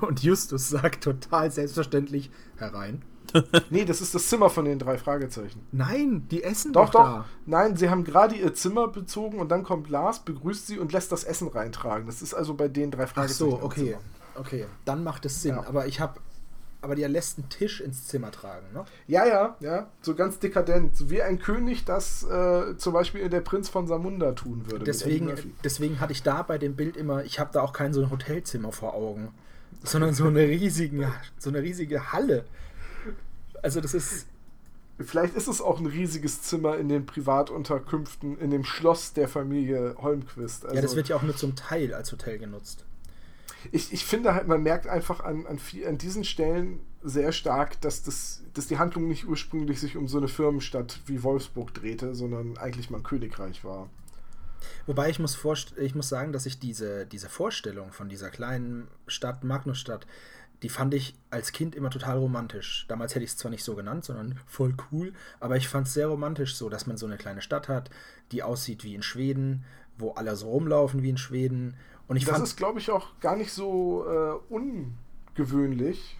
Und Justus sagt total selbstverständlich herein [laughs] nee, das ist das Zimmer von den drei Fragezeichen. Nein, die essen doch. Doch, doch. Da. Nein, sie haben gerade ihr Zimmer bezogen und dann kommt Lars, begrüßt sie und lässt das Essen reintragen. Das ist also bei den drei Fragezeichen. Ach so, okay. Okay, dann macht es Sinn. Ja. Aber ich habe aber die lässt einen Tisch ins Zimmer tragen, ne? Ja, ja, ja. So ganz dekadent. So wie ein König das äh, zum Beispiel der Prinz von Samunda tun würde. Deswegen, deswegen hatte ich da bei dem Bild immer, ich habe da auch kein so ein Hotelzimmer vor Augen, sondern so eine, riesigen, so eine riesige Halle. Also das ist. Vielleicht ist es auch ein riesiges Zimmer in den Privatunterkünften, in dem Schloss der Familie Holmquist. Also, ja, das wird ja auch nur zum Teil als Hotel genutzt. Ich, ich finde halt, man merkt einfach an, an, viel, an diesen Stellen sehr stark, dass, das, dass die Handlung nicht ursprünglich sich um so eine Firmenstadt wie Wolfsburg drehte, sondern eigentlich mal ein Königreich war. Wobei ich muss, ich muss sagen, dass ich diese, diese Vorstellung von dieser kleinen Stadt, Magnusstadt, die fand ich als Kind immer total romantisch. Damals hätte ich es zwar nicht so genannt, sondern voll cool, aber ich fand es sehr romantisch so, dass man so eine kleine Stadt hat, die aussieht wie in Schweden, wo alle so rumlaufen wie in Schweden. Und ich das fand, ist, glaube ich, auch gar nicht so äh, ungewöhnlich,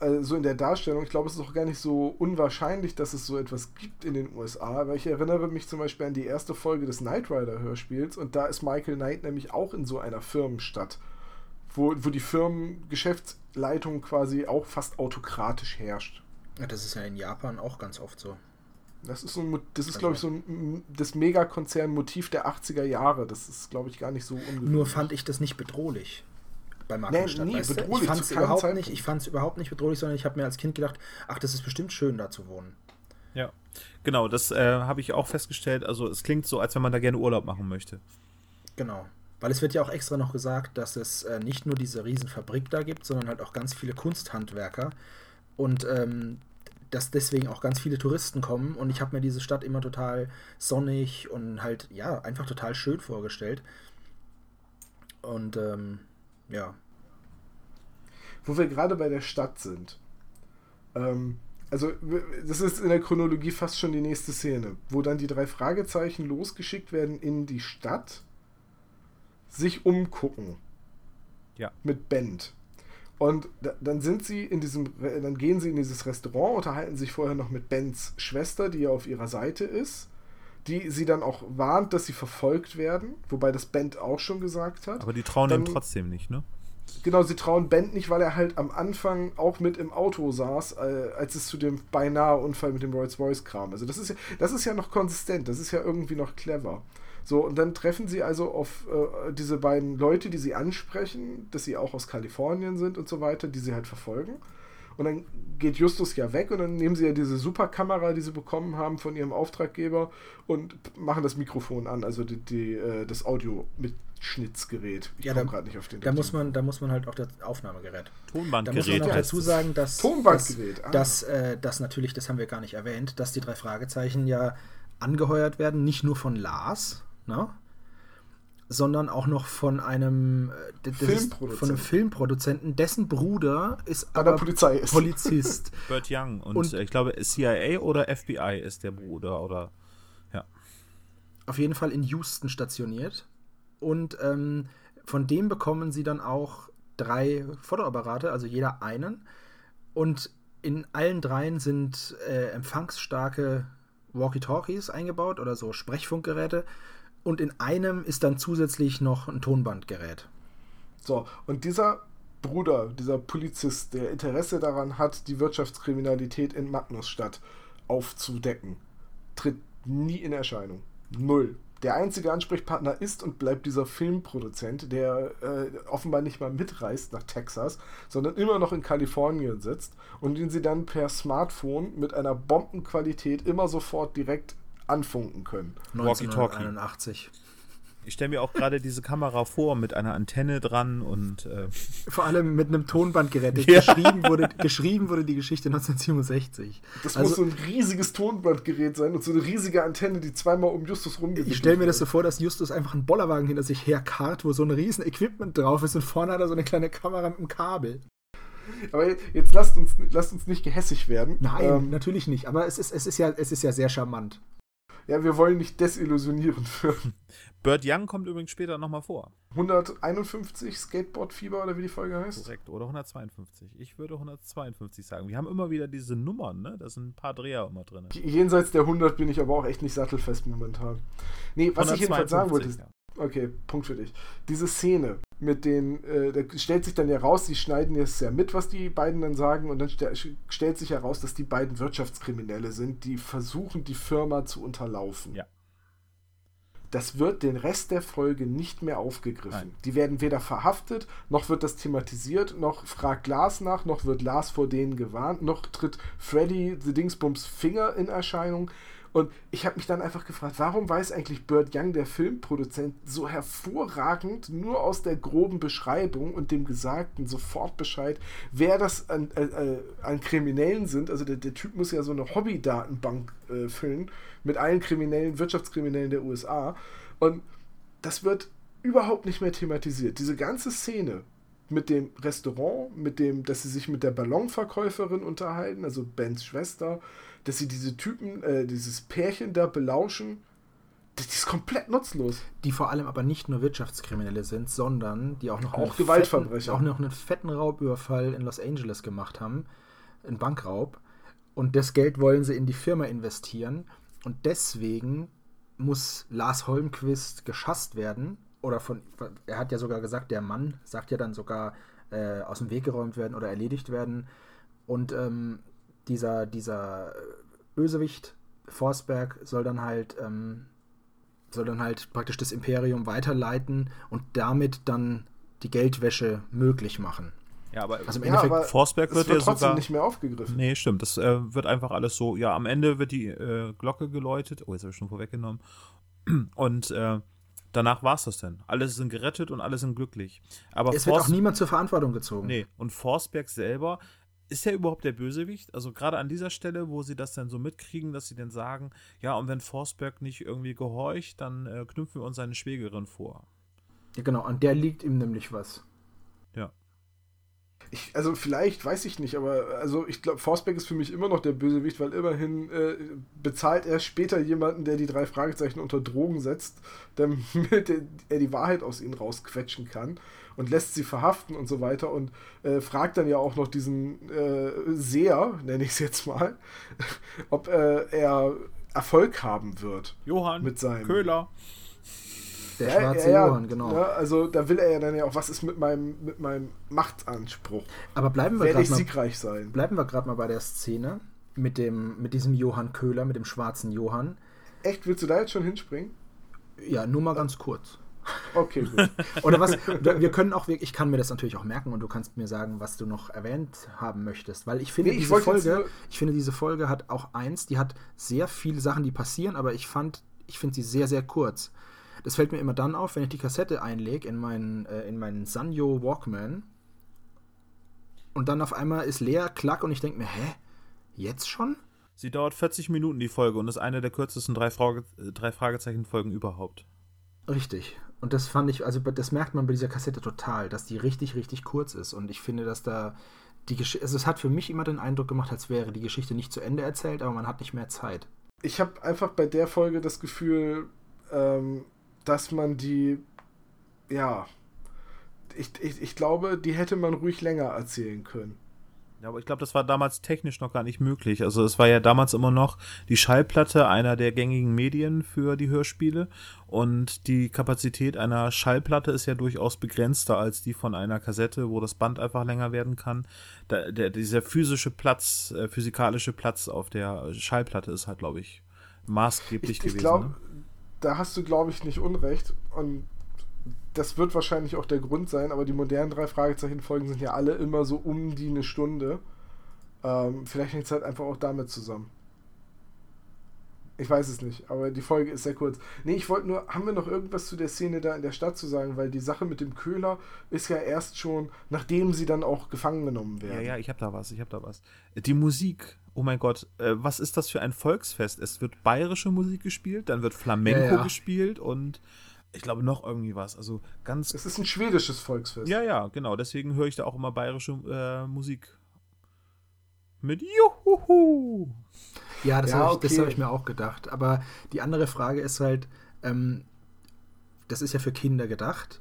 also so in der Darstellung. Ich glaube, es ist auch gar nicht so unwahrscheinlich, dass es so etwas gibt in den USA, weil ich erinnere mich zum Beispiel an die erste Folge des Knight Rider Hörspiels und da ist Michael Knight nämlich auch in so einer Firmenstadt wo, wo die Firmengeschäftsleitung quasi auch fast autokratisch herrscht. Ja, das ist ja in Japan auch ganz oft so. Das ist, so ein, das ist glaube ich, so ein, das Megakonzern-Motiv der 80er Jahre. Das ist, glaube ich, gar nicht so ungewöhnlich. Nur fand ich das nicht bedrohlich bei Markenstadt. Nee, nee, bedrohlich, ich fand es überhaupt nicht, ich fand es überhaupt nicht bedrohlich, sondern ich habe mir als Kind gedacht, ach, das ist bestimmt schön, da zu wohnen. Ja, genau, das äh, habe ich auch festgestellt. Also es klingt so, als wenn man da gerne Urlaub machen möchte. Genau. Weil es wird ja auch extra noch gesagt, dass es äh, nicht nur diese Riesenfabrik da gibt, sondern halt auch ganz viele Kunsthandwerker. Und ähm, dass deswegen auch ganz viele Touristen kommen. Und ich habe mir diese Stadt immer total sonnig und halt, ja, einfach total schön vorgestellt. Und ähm, ja. Wo wir gerade bei der Stadt sind. Ähm, also, das ist in der Chronologie fast schon die nächste Szene, wo dann die drei Fragezeichen losgeschickt werden in die Stadt sich umgucken. Ja. Mit Band. Und dann sind sie in diesem, dann gehen sie in dieses Restaurant, unterhalten sich vorher noch mit Bens Schwester, die ja auf ihrer Seite ist, die sie dann auch warnt, dass sie verfolgt werden, wobei das Band auch schon gesagt hat. Aber die trauen dann, ihm trotzdem nicht, ne? Genau, sie trauen Bent nicht, weil er halt am Anfang auch mit im Auto saß, äh, als es zu dem beinahe Unfall mit dem Rolls-Royce kam. Also das ist ja, das ist ja noch konsistent, das ist ja irgendwie noch clever. So, und dann treffen sie also auf äh, diese beiden Leute, die sie ansprechen, dass sie auch aus Kalifornien sind und so weiter, die sie halt verfolgen. Und dann geht Justus ja weg und dann nehmen sie ja diese Superkamera, die sie bekommen haben von ihrem Auftraggeber und machen das Mikrofon an, also die, die äh, das Audio-Mitschnittsgerät. Ich ja, komme gerade nicht auf den. da muss man, Da muss man halt auch das Aufnahmegerät. Tonbandgerät. Da muss man noch dazu sagen, dass, Tonbandgerät, ah. dass, äh, dass natürlich, das haben wir gar nicht erwähnt, dass die drei Fragezeichen ja angeheuert werden, nicht nur von Lars, ne? sondern auch noch von einem, äh, von einem Filmproduzenten, dessen Bruder ist Bei der aber Polizei ist. Polizist. [laughs] Burt Young und, Und- äh, ich glaube CIA oder FBI ist der Bruder oder ja. auf jeden Fall in Houston stationiert. Und ähm, von dem bekommen sie dann auch drei Fotoapparate, also jeder einen. Und in allen dreien sind äh, empfangsstarke Walkie-Talkies eingebaut oder so Sprechfunkgeräte. Und in einem ist dann zusätzlich noch ein Tonbandgerät. So, und dieser Bruder, dieser Polizist, der Interesse daran hat, die Wirtschaftskriminalität in Magnusstadt aufzudecken, tritt nie in Erscheinung. Null. Der einzige Ansprechpartner ist und bleibt dieser Filmproduzent, der äh, offenbar nicht mal mitreist nach Texas, sondern immer noch in Kalifornien sitzt und den sie dann per Smartphone mit einer Bombenqualität immer sofort direkt anfunken können. Walkie-Talkie. 1981. Ich stelle mir auch gerade diese Kamera vor mit einer Antenne dran und äh, Vor allem mit einem Tonbandgerät. [laughs] Ja. Geschrieben, wurde, geschrieben wurde die Geschichte 1967. Das Also- muss so ein riesiges Tonbandgerät sein und so eine riesige Antenne, die zweimal um Justus rumgewickelt Ich stelle mir das so vor, dass Justus einfach einen Bollerwagen hinter sich herkarrt, wo so ein riesen Equipment drauf ist und vorne hat er so eine kleine Kamera mit einem Kabel. Aber jetzt lasst uns, lasst uns nicht gehässig werden. Nein, Ähm, natürlich nicht. Aber es ist, es ist, ja, es ist ja sehr charmant. Ja, wir wollen nicht desillusionieren für [laughs] Burt Young kommt übrigens später nochmal vor. 151 Skateboard-Fieber oder wie die Folge heißt. Korrekt. Oder 152. Ich würde 152 sagen. Wir haben immer wieder diese Nummern, ne? Da sind ein paar Dreher immer drin. Jenseits der 100 bin ich aber auch echt nicht sattelfest momentan. Nee, was ich jedenfalls sagen wollte, ist, ja. Okay, Punkt für dich. Diese Szene mit den, äh, da stellt sich dann ja raus, die schneiden jetzt ja mit, was die beiden dann sagen, und dann ste stellt sich heraus, dass die beiden Wirtschaftskriminelle sind, die versuchen, die Firma zu unterlaufen. Ja. Das wird den Rest der Folge nicht mehr aufgegriffen. Nein. Die werden weder verhaftet, noch wird das thematisiert, noch fragt Lars nach, noch wird Lars vor denen gewarnt, noch tritt Freddy the Dingsbums Finger in Erscheinung. Und ich habe mich dann einfach gefragt, warum weiß eigentlich Burt Young, der Filmproduzent, so hervorragend nur aus der groben Beschreibung und dem Gesagten sofort Bescheid, wer das an, äh, äh, an Kriminellen sind. Also der, der Typ muss ja so eine Hobby-Datenbank äh, füllen mit allen Kriminellen, Wirtschaftskriminellen der USA. Und das wird überhaupt nicht mehr thematisiert. Diese ganze Szene mit dem Restaurant, mit dem, dass sie sich mit der Ballonverkäuferin unterhalten, also Bens Schwester, dass sie diese Typen, äh, dieses Pärchen da belauschen, das ist komplett nutzlos. Die vor allem aber nicht nur Wirtschaftskriminelle sind, sondern die auch noch Auch einen Gewaltverbrecher. Fetten, auch noch einen fetten Raubüberfall in Los Angeles gemacht haben. Einen Bankraub. Und das Geld wollen sie in die Firma investieren. Und deswegen muss Lars Holmquist geschasst werden. Oder von, er hat ja sogar gesagt, der Mann sagt ja dann sogar äh, aus dem Weg geräumt werden oder erledigt werden. Und ähm, dieser, dieser Bösewicht, Forsberg, soll dann halt, ähm, soll dann halt praktisch das Imperium weiterleiten und damit dann die Geldwäsche möglich machen. Ja, aber Also im Ja, Endeffekt, aber Forsberg wird wird ja trotzdem sogar. nicht mehr aufgegriffen. Nee, stimmt. Das äh, wird einfach alles so. Ja, am Ende wird die äh, Glocke geläutet. Oh, jetzt habe ich schon vorweggenommen. [clears throat] Und äh, danach war es das dann. Alle sind gerettet und alle sind glücklich. Aber es wird auch niemand zur Verantwortung gezogen. Nee, und Forsberg selber, ist er überhaupt der Bösewicht? Also gerade an dieser Stelle, wo sie das dann so mitkriegen, dass sie dann sagen, ja, und wenn Forsberg nicht irgendwie gehorcht, dann äh, knüpfen wir uns seine Schwägerin vor. Ja, genau, an der liegt ihm nämlich was. Ja. Ich, also vielleicht, weiß ich nicht, aber also ich glaube, Forsberg ist für mich immer noch der Bösewicht, weil immerhin äh, bezahlt er später jemanden, der die drei Fragezeichen unter Drogen setzt, damit [laughs] er, die Wahrheit aus ihnen rausquetschen kann und lässt sie verhaften und so weiter und äh, fragt dann ja auch noch diesen äh, Seher, nenne ich es jetzt mal, [laughs] ob äh, er Erfolg haben wird Johann mit seinem Köhler. Der Ja, schwarze ja, ja, Johann, genau. Ne? Also da will er ja dann ja auch, was ist mit meinem, mit meinem Machtanspruch? Aber bleiben wir Werde gerade mal, siegreich sein? bleiben wir gerade mal bei der Szene mit dem mit diesem Johann Köhler, mit dem schwarzen Johann. Echt, willst du da jetzt schon hinspringen? Ja, nur mal ganz kurz. Okay, gut. [laughs] Oder was? wir können auch, wirklich- ich kann mir das natürlich auch merken und du kannst mir sagen, was du noch erwähnt haben möchtest, weil ich finde Nee, ich diese Folge, ich finde diese Folge hat auch eins, die hat sehr viele Sachen, die passieren, aber ich fand, ich finde sie sehr sehr kurz. Das fällt mir immer dann auf, wenn ich die Kassette einlege in meinen äh, in meinen Sanyo Walkman und dann auf einmal ist leer, klack und ich denke mir, hä, jetzt schon? Sie dauert 40 Minuten, die Folge, und ist eine der kürzesten drei, Frage, äh, drei Fragezeichen-Folgen überhaupt. Richtig. Und das fand ich, also das merkt man bei dieser Kassette total, dass die richtig, richtig kurz ist. Und ich finde, dass da die Geschichte, also es hat für mich immer den Eindruck gemacht, als wäre die Geschichte nicht zu Ende erzählt, aber man hat nicht mehr Zeit. Ich habe einfach bei der Folge das Gefühl, ähm, dass man die, ja, ich, ich, ich glaube, die hätte man ruhig länger erzählen können. Ja, aber ich glaube, das war damals technisch noch gar nicht möglich. Also es war ja damals immer noch die Schallplatte einer der gängigen Medien für die Hörspiele und die Kapazität einer Schallplatte ist ja durchaus begrenzter als die von einer Kassette, wo das Band einfach länger werden kann. Da, der, dieser physische Platz, äh, physikalische Platz auf der Schallplatte ist halt, glaube ich, maßgeblich Ich, ich gewesen. glaube, ne? Da hast du, glaube ich, nicht Unrecht. Und das wird wahrscheinlich auch der Grund sein, aber die modernen drei Fragezeichen-Folgen sind ja alle immer so um die eine Stunde. Ähm, vielleicht hängt es halt einfach auch damit zusammen. Ich weiß es nicht, aber die Folge ist sehr kurz. Nee, ich wollte nur, haben wir noch irgendwas zu der Szene da in der Stadt zu sagen? Weil die Sache mit dem Köhler ist ja erst schon, nachdem sie dann auch gefangen genommen Ja, werden. ja, ich habe da was, ich habe da was. Die Musik, oh mein Gott, äh, was ist das für ein Volksfest? Es wird bayerische Musik gespielt, dann wird Flamenco Ja, ja. gespielt und ich glaube noch irgendwie was. Also ganz. Es ist ein schwedisches Volksfest. Ja, ja, genau. Deswegen höre ich da auch immer bayerische äh, Musik. Mit Juhuhu. Ja, das Ja, habe ich, okay. hab ich mir auch gedacht. Aber die andere Frage ist halt, ähm, das ist ja für Kinder gedacht.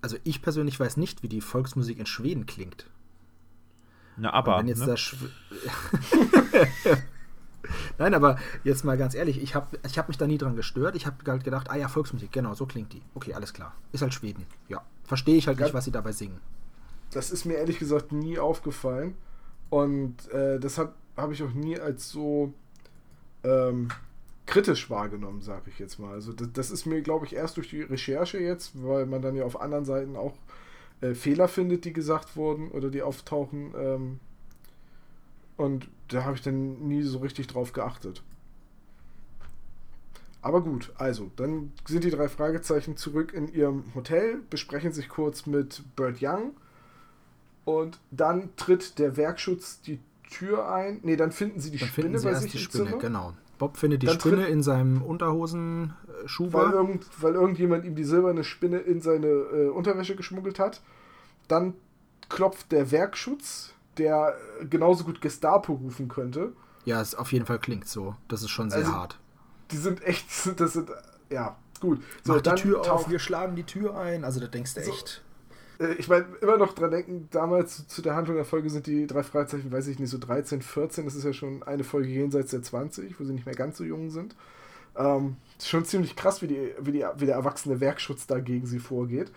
Also ich persönlich weiß nicht, wie die Volksmusik in Schweden klingt. Na, aber. wenn jetzt ne? da Schw- [laughs] Nein, aber jetzt mal ganz ehrlich, ich habe ich hab mich da nie dran gestört. Ich habe halt gedacht, ah ja, Volksmusik, genau, so klingt die. Okay, alles klar. Ist halt Schweden. Ja. Verstehe ich halt Ja. nicht, was sie dabei singen. Das ist mir ehrlich gesagt nie aufgefallen. Und äh, das habe ich auch nie als so ähm, kritisch wahrgenommen, sage ich jetzt mal. Also das, das ist mir, glaube ich, erst durch die Recherche jetzt, weil man dann ja auf anderen Seiten auch äh, Fehler findet, die gesagt wurden oder die auftauchen. Ähm, und da habe ich dann nie so richtig drauf geachtet. Aber gut, also, dann sind die drei Fragezeichen zurück in ihrem Hotel, besprechen sich kurz mit Bert Young und dann tritt der Werkschutz die Tür ein. Ne, dann finden sie die Dann Spinne finden sie bei erst sich die Spinne, Zimmer, genau. Bob findet die Dann Spinne in seinem weil, Unterhosenschuber. irgend, weil irgendjemand ihm die silberne Spinne in seine äh, Unterwäsche geschmuggelt hat. Dann klopft der Werkschutz, der äh, genauso gut Gestapo rufen könnte. Ja, es auf jeden Fall klingt so. Das ist schon sehr Also, hart. Die sind echt, [laughs] das sind, ja, gut. So, Mach die Tür auf, wir schlagen die Tür ein. Also da denkst du So. echt. Äh, Ich meine, immer noch dran denken, damals zu, der Handlung der Folge sind die drei Fragezeichen, weiß ich nicht, so 13, 14, das ist ja schon eine Folge jenseits der 20, wo sie nicht mehr ganz so jung sind. Ähm, schon ziemlich krass, wie, die, wie, die, wie der erwachsene Werkschutz da gegen sie vorgeht.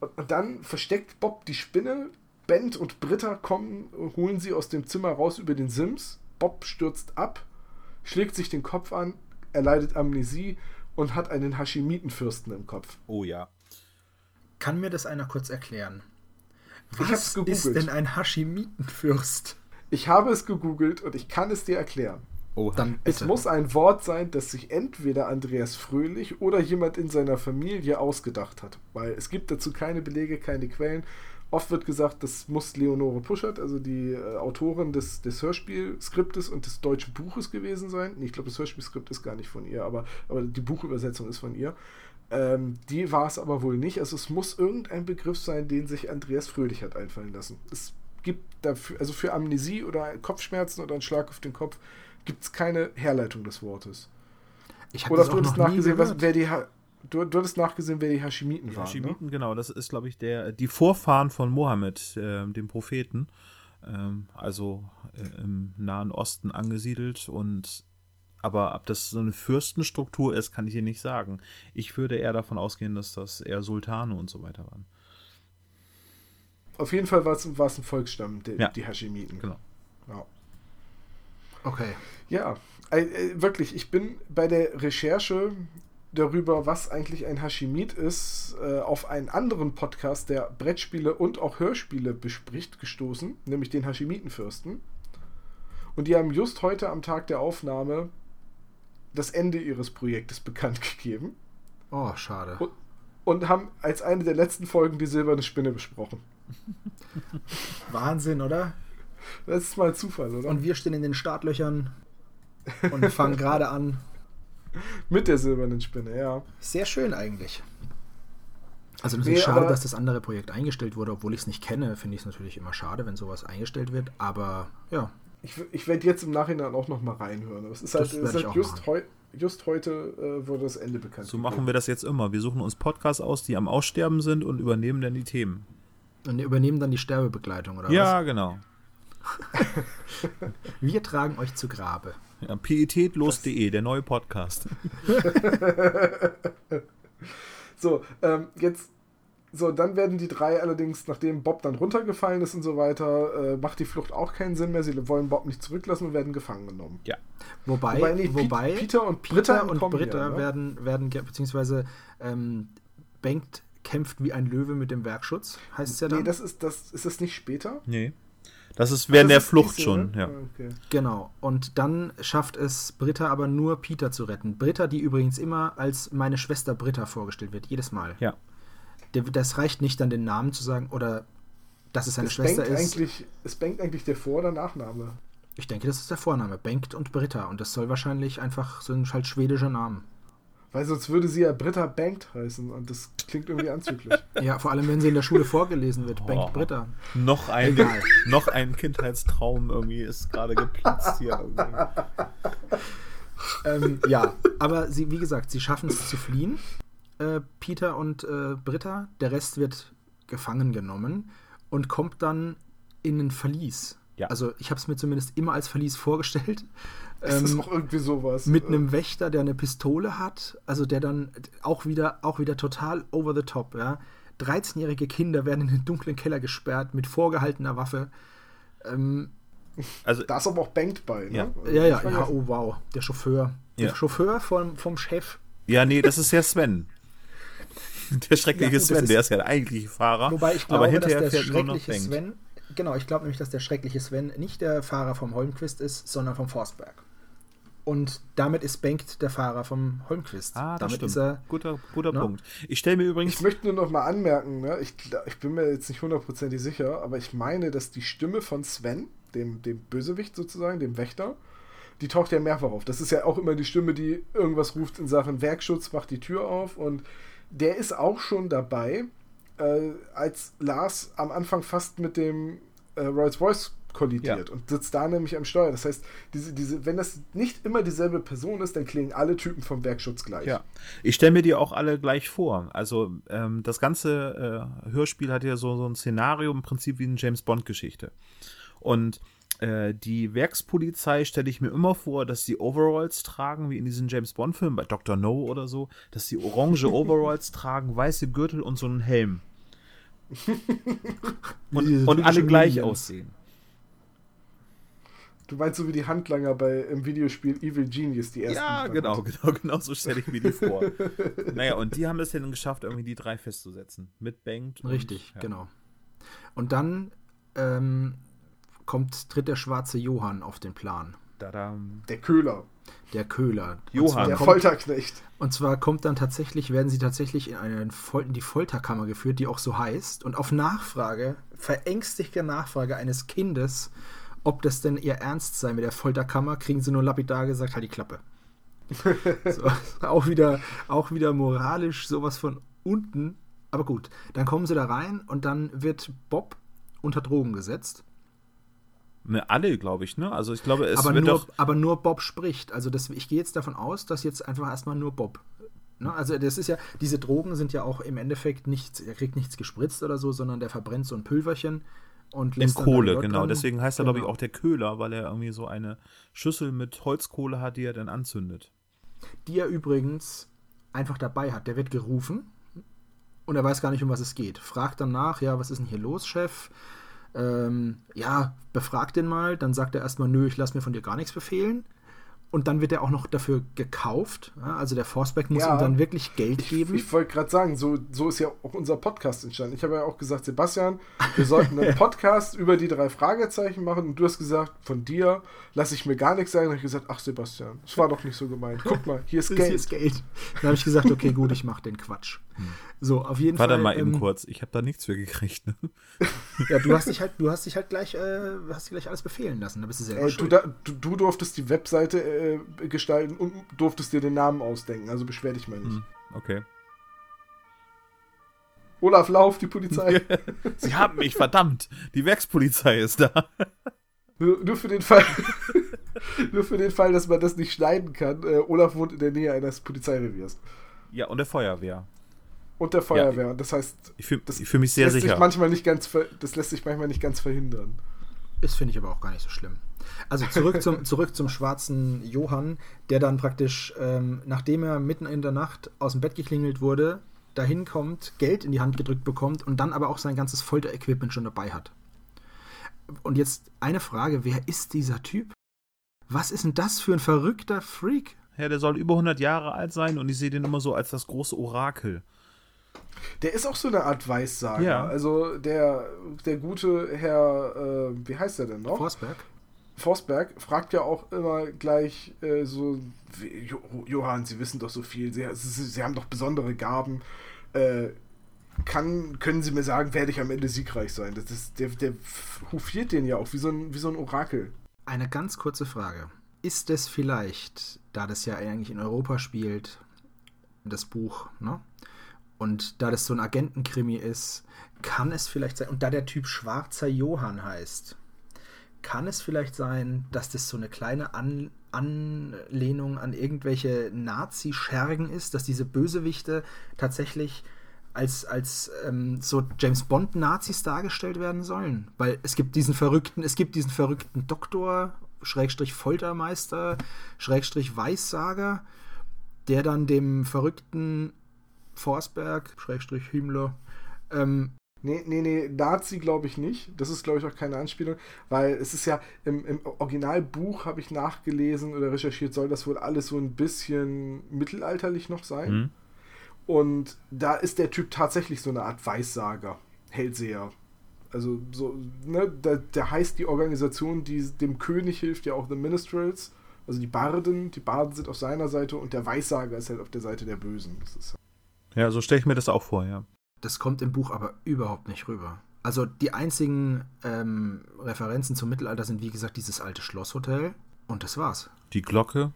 Und, und dann versteckt Bob die Spinne, Bent und Britta kommen, holen sie aus dem Zimmer raus über den Sims. Bob stürzt ab, schlägt sich den Kopf an, er leidet Amnesie und hat einen Hashimitenfürsten im Kopf. Oh ja. Kann mir das einer kurz erklären? Was ist denn ein Hashimitenfürst? Ich habe es gegoogelt und ich kann es dir erklären. Oh, Dann Es muss ein Wort sein, das sich entweder Andreas Fröhlich oder jemand in seiner Familie ausgedacht hat. Weil es gibt dazu keine Belege, keine Quellen. Oft wird gesagt, das muss Leonore Puschert, also die äh, Autorin des, des Hörspielskriptes und des deutschen Buches gewesen sein. Nee, ich glaube, das Hörspielskript ist gar nicht von ihr, aber, aber die Buchübersetzung ist von ihr. Ähm, die war es aber wohl nicht. Also es muss irgendein Begriff sein, den sich Andreas Fröhlich hat einfallen lassen. Es gibt dafür, also für Amnesie oder Kopfschmerzen oder einen Schlag auf den Kopf, gibt es keine Herleitung des Wortes. ich Oder du hattest nachgesehen, was, wer die ha du, du hattest nachgesehen, wer die Hashimiten Die waren. Ne? Hashimiten, genau, das ist, glaube ich, der, die Vorfahren von Mohammed, äh, dem Propheten. Ähm, also äh, im Nahen Osten angesiedelt und Aber ob das so eine Fürstenstruktur ist, kann ich dir nicht sagen. Ich würde eher davon ausgehen, dass das eher Sultane und so weiter waren. Auf jeden Fall war es, ein Volksstamm, die, Ja. die Hashemiten. Genau. Ja. Okay. Ja, äh, äh, wirklich, ich bin bei der Recherche darüber, was eigentlich ein Hashemit ist, äh, auf einen anderen Podcast, der Brettspiele und auch Hörspiele bespricht, gestoßen, nämlich den Hashemitenfürsten. Und die haben just heute am Tag der Aufnahme das Ende ihres Projektes [laughs] bekannt gegeben Oh, schade. und, und haben als eine der letzten Folgen die silberne Spinne besprochen. [laughs] Wahnsinn, oder? Das ist mal Zufall, oder? Und wir stehen in den Startlöchern und fangen gerade an. [laughs] Mit der silbernen Spinne, ja. Sehr schön eigentlich. Also natürlich Nee, schade, dass das andere Projekt eingestellt wurde, obwohl ich es nicht kenne, finde ich es natürlich immer schade, wenn sowas eingestellt wird. Aber ja, Ich, ich werde jetzt im Nachhinein auch noch mal reinhören. Aber es ist halt, Das es ist halt just, heu, just heute äh, wurde das Ende bekannt. So machen wir das jetzt immer. Wir suchen uns Podcasts aus, die am Aussterben sind und übernehmen dann die Themen. und übernehmen dann die Sterbebegleitung, oder Ja, genau. was? [laughs] Wir tragen euch zu Grabe. Ja, pietätlos.de, der neue Podcast. [laughs] So, ähm, jetzt. So, dann werden die drei allerdings, nachdem Bob dann runtergefallen ist und so weiter, äh, macht die Flucht auch keinen Sinn mehr. Sie wollen Bob nicht zurücklassen und werden gefangen genommen. Ja. Wobei, Wobei, nee, wobei Peter und Peter Britta und entkommen Britta ja, ne? werden, werden, ge- beziehungsweise ähm, Bengt kämpft wie ein Löwe mit dem Werkschutz, heißt es ja dann. Nee, das ist das ist das nicht später? Nee. Das ist während Das der ist Flucht so, schon, ne? ja. Ah, Okay. Genau. Und dann schafft es Britta aber nur Peter zu retten. Britta, die übrigens immer als meine Schwester Britta vorgestellt wird, jedes Mal. Ja. Der, das reicht nicht, dann den Namen zu sagen oder dass es seine Es Schwester bangt ist. eigentlich, es bangt eigentlich der Vor- oder Nachname. Ich denke, das ist der Vorname. Bengt und Britta. Und das soll wahrscheinlich einfach so ein halt schwedischer Namen. Weil sonst würde sie ja Britta Bankt heißen und das klingt irgendwie anzüglich. [laughs] Ja, vor allem, wenn sie in der Schule vorgelesen wird. Oh. Bengt Britta. Noch ein, Egal. noch ein Kindheitstraum irgendwie ist gerade geplatzt hier. Irgendwie. ähm, ja, aber sie, wie gesagt, sie schaffen es zu fliehen. Äh, Peter und äh, Britta. Der Rest wird gefangen genommen und kommt dann in ein Verlies. Ja. Also ich habe es mir zumindest immer als Verlies vorgestellt. [laughs] Es ist Ähm, auch irgendwie sowas. mit Äh, einem Wächter, der eine Pistole hat, also der dann auch wieder, auch wieder total over the top, ja. 13-jährige Kinder werden in den dunklen Keller gesperrt mit vorgehaltener Waffe. Ähm, Also, Da ist aber auch Bankt bei, ne? Ja. Also ja, ja, ja, oh wow, der Chauffeur. Der Ja. Chauffeur vom, vom Chef. ja, nee, das ist ja Sven. [laughs] [laughs] Der schreckliche Ja, Sven, ist- der ist ja der eigentliche Fahrer. Wobei ich glaube, aber hinterher dass der fährt nur noch schreckliche. Sven, genau, ich glaube nämlich, dass der schreckliche Sven nicht der Fahrer vom Holmquist ist, sondern vom Forstberg. Und damit ist Bengt der Fahrer vom Holmquist. Ah, das damit stimmt. ist er, guter guter Ne? Punkt. Ich stelle mir übrigens. Ich möchte nur noch mal anmerken, ne? ich, ich bin mir jetzt nicht hundertprozentig sicher, aber ich meine, dass die Stimme von Sven, dem, dem Bösewicht sozusagen, dem Wächter, die taucht ja mehrfach auf. Das ist ja auch immer die Stimme, die irgendwas ruft in Sachen Werkschutz, macht die Tür auf und der ist auch schon dabei, äh, als Lars am Anfang fast mit dem äh, Rolls-Royce kollidiert Ja. und sitzt da nämlich am Steuer. Das heißt, diese, diese, wenn das nicht immer dieselbe Person ist, dann klingen alle Typen vom Werkschutz gleich. Ja, ich stelle mir die auch alle gleich vor. Also ähm, das ganze äh, Hörspiel hat ja so, so ein Szenario im Prinzip wie eine James Bond-Geschichte. Und äh, die Werkspolizei stelle ich mir immer vor, dass sie Overalls tragen, wie in diesen James Bond-Filmen, bei Dr. No oder so, dass sie orange [laughs] Overalls tragen, weiße Gürtel und so einen Helm. [laughs] Und, und alle gleich Minions. aussehen. Du meinst so wie die Handlanger bei im Videospiel Evil Genius, die ersten. Ja, genau, genau, genau so stelle ich mir die vor. naja, und die haben es dann geschafft, irgendwie die drei festzusetzen. Mit Bengt. und- Richtig, ja. genau. Und dann ähm, kommt, tritt der schwarze Johann auf den Plan. Tadam. Der Köhler, Der Köhler. Johann. Der kommt, Folterknecht. und zwar kommt dann tatsächlich, werden sie tatsächlich in, eine Fol in die Folterkammer geführt, die auch so heißt. Und auf Nachfrage, verängstigte Nachfrage eines Kindes, ob das denn ihr Ernst sei mit der Folterkammer, kriegen sie nur lapidar gesagt, halt die Klappe. [laughs] so, auch, wieder, auch wieder moralisch sowas von unten. Aber gut, dann kommen sie da rein und dann wird Bob unter Drogen gesetzt. Ne, alle, glaube ich, ne? Also ich glaube, es aber, wird nur, doch. aber nur Bob spricht. Also das, ich gehe jetzt davon aus, dass jetzt einfach erstmal nur Bob. Ne? Also das ist ja, diese Drogen sind ja auch im Endeffekt nichts, er kriegt nichts gespritzt oder so, sondern der verbrennt so ein Pülverchen Und In lässt da Kohle, genau. dran. Deswegen heißt er, glaube ich, Genau. auch der Köhler, weil er irgendwie so eine Schüssel mit Holzkohle hat, die er dann anzündet. Die er übrigens einfach dabei hat. Der wird gerufen und er weiß gar nicht, um was es geht. Fragt dann nach, ja, was ist denn hier los, Chef? Ähm, ja, befragt den mal. Dann sagt er erstmal, nö, ich lasse mir von dir gar nichts befehlen. Und dann wird er auch noch dafür gekauft. Ja, also der Forsberg muss Ja. ihm dann wirklich Geld geben. Ich wollte gerade sagen, so, so ist ja auch unser Podcast entstanden. Ich habe ja auch gesagt, Sebastian, wir sollten einen [laughs] Podcast über die drei Fragezeichen machen. Und du hast gesagt, von dir lasse ich mir gar nichts sagen. Und ich gesagt, ach Sebastian, das war doch nicht so gemeint. Guck mal, hier ist Geld. [laughs] Hier ist Geld. Dann habe ich gesagt, okay, gut, ich mache den Quatsch. So, auf jeden Warte Fall. mal eben ähm, kurz, ich habe da nichts für gekriegt. Ne? Ja, du hast dich halt, du hast dich halt gleich, äh, hast dir gleich alles befehlen lassen. Da bist du selber Ey, du, da, du, du durftest die Webseite äh, gestalten und durftest dir den Namen ausdenken. Also beschwer dich mal nicht. Hm, Okay. Olaf, lauf, die Polizei. [laughs] Sie haben mich, verdammt! Die Werkspolizei ist da. Nur, nur für den Fall, [laughs] nur für den Fall, dass man das nicht schneiden kann. Äh, Olaf wohnt in der Nähe eines Polizeireviers Ja, und der Feuerwehr. Und der Feuerwehr. das heißt, Ich fühle das fühl mich sehr lässt sicher. sich manchmal nicht ganz, ver das lässt sich manchmal nicht ganz verhindern. Das finde ich aber auch gar nicht so schlimm. Also zurück zum, [laughs] zurück zum schwarzen Johann, der dann praktisch, ähm, nachdem er mitten in der Nacht aus dem Bett geklingelt wurde, dahin kommt, Geld in die Hand gedrückt bekommt und dann aber auch sein ganzes Folterequipment schon dabei hat. Und jetzt eine Frage, wer ist dieser Typ? Was ist denn das für ein verrückter Freak? Ja, der soll über 100 Jahre alt sein und ich sehe den immer so als das große Orakel. Der ist auch so eine Art Weissager. Ja. Also der, der gute Herr, äh, wie heißt er denn noch? Forsberg? Forsberg fragt ja auch immer gleich äh, so, Johann, Sie wissen doch so viel, Sie, Sie, Sie haben doch besondere Gaben. Äh, kann, können Sie mir sagen, werde ich am Ende siegreich sein? Das ist, der, der hofiert den ja auch wie so ein, wie so ein Orakel. Eine ganz kurze Frage. Ist es vielleicht, da das ja eigentlich in Europa spielt, das Buch, ne? Und da das so ein Agentenkrimi ist, kann es vielleicht sein, und da der Typ Schwarzer Johann heißt, kann es vielleicht sein, dass das so eine kleine an Anlehnung an irgendwelche Nazi-Schergen ist, dass diese Bösewichte tatsächlich als, als ähm, so James Bond-Nazis dargestellt werden sollen. Weil es gibt diesen verrückten, es gibt diesen verrückten Doktor, Schrägstrich Foltermeister, Schrägstrich Weissager, der dann dem verrückten Forsberg, Schrägstrich Himmler, ähm, Nee, nee, nee, Nazi glaube ich nicht. Das ist, glaube ich, auch keine Anspielung, weil es ist ja im, im Originalbuch, habe ich nachgelesen oder recherchiert, soll das wohl alles so ein bisschen mittelalterlich noch sein. Hm? Und da ist der Typ tatsächlich so eine Art Weissager, Hellseher. Also so, ne, da, der heißt die Organisation, die dem König hilft, ja auch The Ministrels, also die Barden, die Barden sind auf seiner Seite und der Weissager ist halt auf der Seite der Bösen. Das ist Ja, so stelle ich mir das auch vor, ja. Das kommt im Buch aber überhaupt nicht rüber. Also die einzigen ähm, Referenzen zum Mittelalter sind, wie gesagt, dieses alte Schlosshotel und das war's. Die Glocke.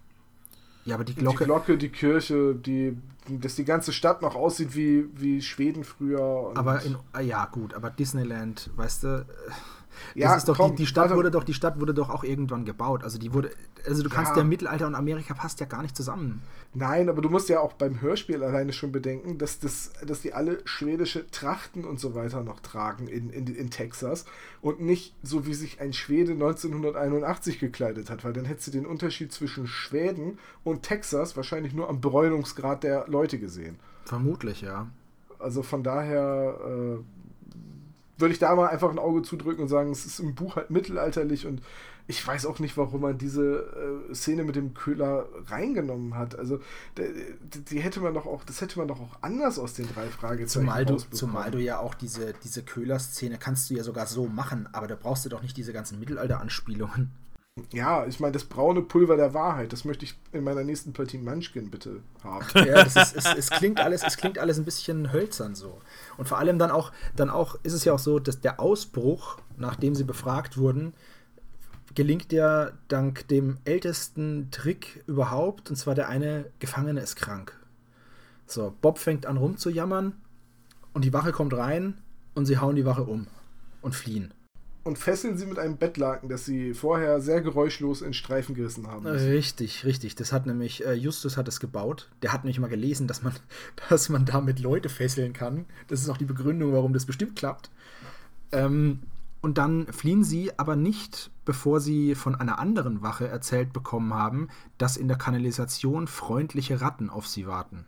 Ja, aber die Glocke. Die Glocke, die Kirche, die, dass die ganze Stadt noch aussieht wie, wie Schweden früher. und- aber in, ah, ja gut, aber Disneyland, weißt du, das ja, ist doch komm, die, die Stadt warte, wurde doch die Stadt wurde doch auch irgendwann gebaut. Also die wurde, also du kannst Ja. ja Mittelalter und Amerika passt ja gar nicht zusammen. Nein, aber du musst ja auch beim Hörspiel alleine schon bedenken, dass, das, dass die alle schwedische Trachten und so weiter noch tragen in, in, in Texas und nicht so, wie sich ein Schwede 1981 gekleidet hat, weil dann hättest du den Unterschied zwischen Schweden und Texas wahrscheinlich nur am Bräunungsgrad der Leute gesehen. Vermutlich, ja. Also von daher äh, würde ich da mal einfach ein Auge zudrücken und sagen, es ist im Buch halt mittelalterlich und ich weiß auch nicht, warum man diese äh, Szene mit dem Köhler reingenommen hat. Also die, die hätte man doch auch, das hätte man doch auch anders aus den drei Fragezeichen Zumal du, zumal du ja auch diese, diese Köhler-Szene kannst du ja sogar so machen, aber da brauchst du doch nicht diese ganzen Mittelalter-Anspielungen. Ja, ich meine, das braune Pulver der Wahrheit, das möchte ich in meiner nächsten Partie Munchkin bitte haben. [laughs] Ja, ist, es, es, klingt alles, es klingt alles ein bisschen hölzern so. Und vor allem dann auch, dann auch ist es ja auch so, dass der Ausbruch, nachdem sie befragt wurden, gelingt ja dank dem ältesten Trick überhaupt, und zwar der eine Gefangene ist krank. So, Bob fängt an rumzujammern und die Wache kommt rein und sie hauen die Wache um und fliehen. Und fesseln sie mit einem Bettlaken, das sie vorher sehr geräuschlos in Streifen gerissen haben. müssen. Richtig, richtig. Das hat nämlich, äh, Justus hat es gebaut. Der hat nämlich mal gelesen, dass man, [laughs] dass man damit Leute fesseln kann. Das ist auch die Begründung, warum das bestimmt klappt. Ähm, Und dann fliehen sie aber nicht, bevor sie von einer anderen Wache erzählt bekommen haben, dass in der Kanalisation freundliche Ratten auf sie warten.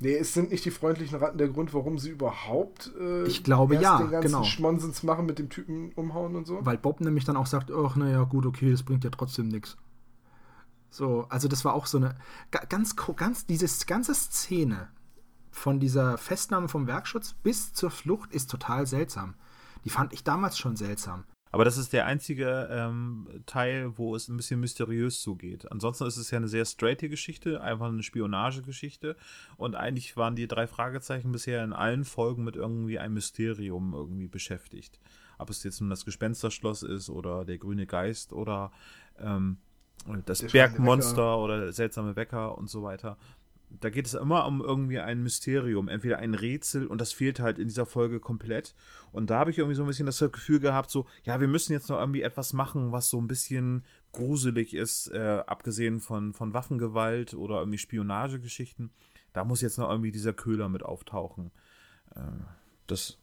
Nee, es sind nicht die freundlichen Ratten der Grund, warum sie überhaupt äh, ich glaube, ja, den ganzen genau. Schmonsens machen mit dem Typen umhauen und so. Weil Bob nämlich dann auch sagt, ach naja, gut, okay, das bringt ja trotzdem nichts. So, also das war auch so eine ganz, ganz, diese ganze Szene von dieser Festnahme vom Werkschutz bis zur Flucht ist total seltsam. Die fand ich damals schon seltsam. Aber das ist der einzige ähm, Teil, wo es ein bisschen mysteriös zugeht. Ansonsten ist es ja eine sehr straighte Geschichte, einfach eine Spionagegeschichte. Und eigentlich waren die drei Fragezeichen bisher in allen Folgen mit irgendwie einem Mysterium irgendwie beschäftigt. Ob es jetzt nun das Gespensterschloss ist oder der grüne Geist oder ähm, das der Bergmonster oder der seltsame Wecker und so weiter da geht es immer um irgendwie ein Mysterium, entweder ein Rätsel und das fehlt halt in dieser Folge komplett. Und da habe ich irgendwie so ein bisschen das Gefühl gehabt, so, ja, wir müssen jetzt noch irgendwie etwas machen, was so ein bisschen gruselig ist, äh, abgesehen von, von Waffengewalt oder irgendwie Spionagegeschichten. Da muss jetzt noch irgendwie dieser Köhler mit auftauchen. Äh, das,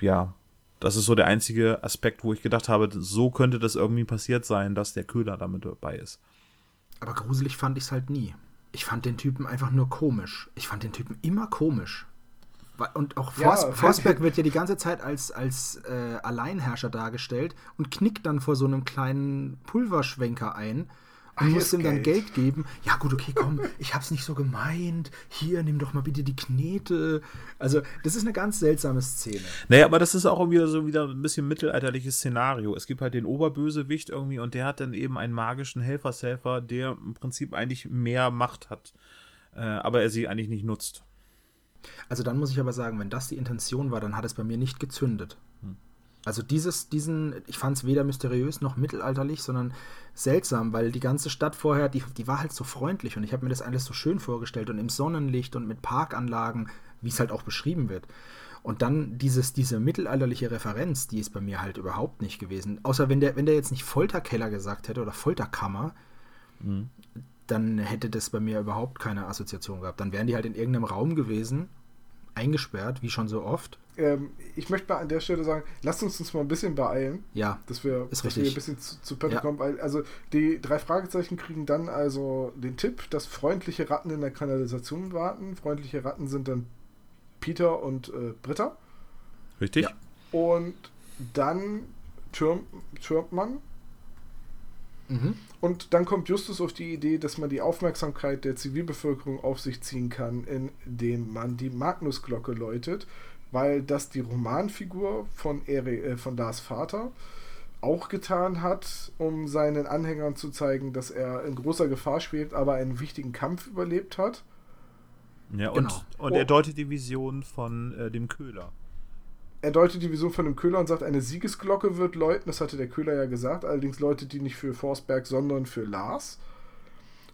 ja, das ist so der einzige Aspekt, wo ich gedacht habe, so könnte das irgendwie passiert sein, dass der Köhler damit dabei ist. Aber gruselig fand ich es halt nie ich fand den Typen einfach nur komisch. Ich fand den Typen immer komisch. Und auch Fors ja, Forsberg wird ja die ganze Zeit als, als äh, Alleinherrscher dargestellt und knickt dann vor so einem kleinen Pulverschwenker ein und muss ihm dann Geld geben. Ja, gut, okay, komm, ich hab's nicht so gemeint. Hier, nimm doch mal bitte die Knete. Also, das ist eine ganz seltsame Szene. Naja, aber das ist auch wieder so wieder ein bisschen mittelalterliches Szenario. Es gibt halt den Oberbösewicht irgendwie und der hat dann eben einen magischen Helfershelfer, der im Prinzip eigentlich mehr Macht hat, äh, aber er sie eigentlich nicht nutzt. Also dann muss ich aber sagen, wenn das die Intention war, dann hat es bei mir nicht gezündet. Also dieses, diesen, ich fand es weder mysteriös noch mittelalterlich, sondern seltsam, weil die ganze Stadt vorher, die, die war halt so freundlich und ich habe mir das alles so schön vorgestellt und im Sonnenlicht und mit Parkanlagen, wie es halt auch beschrieben wird. Und dann dieses, diese mittelalterliche Referenz, die ist bei mir halt überhaupt nicht gewesen. Außer wenn der, wenn der jetzt nicht Folterkeller gesagt hätte oder Folterkammer, mhm. dann hätte das bei mir überhaupt keine Assoziation gehabt. Dann wären die halt in irgendeinem Raum gewesen, eingesperrt, wie schon so oft ähm, ich möchte mal an der Stelle sagen, lasst uns uns mal ein bisschen beeilen. Ja. Dass wir, ist dass wir ein bisschen zu, zu Pötte ja. kommen. Weil, also die drei Fragezeichen kriegen dann also den Tipp, dass freundliche Ratten in der Kanalisation warten. Freundliche Ratten sind dann Peter und äh, Britta. Richtig. Ja. Und dann türmt, türmt man. Mhm. Und dann kommt Justus auf die Idee, dass man die Aufmerksamkeit der Zivilbevölkerung auf sich ziehen kann, indem man die Magnusglocke läutet weil das die Romanfigur von, Eri, äh, von Lars Vater auch getan hat, um seinen Anhängern zu zeigen, dass er in großer Gefahr schwebt, aber einen wichtigen Kampf überlebt hat. Ja, und, genau. und oh. er deutet die Vision von äh, dem Köhler. Er deutet die Vision von dem Köhler und sagt, eine Siegesglocke wird läuten. Das hatte der Köhler ja gesagt. Allerdings läutet die nicht für Forsberg, sondern für Lars.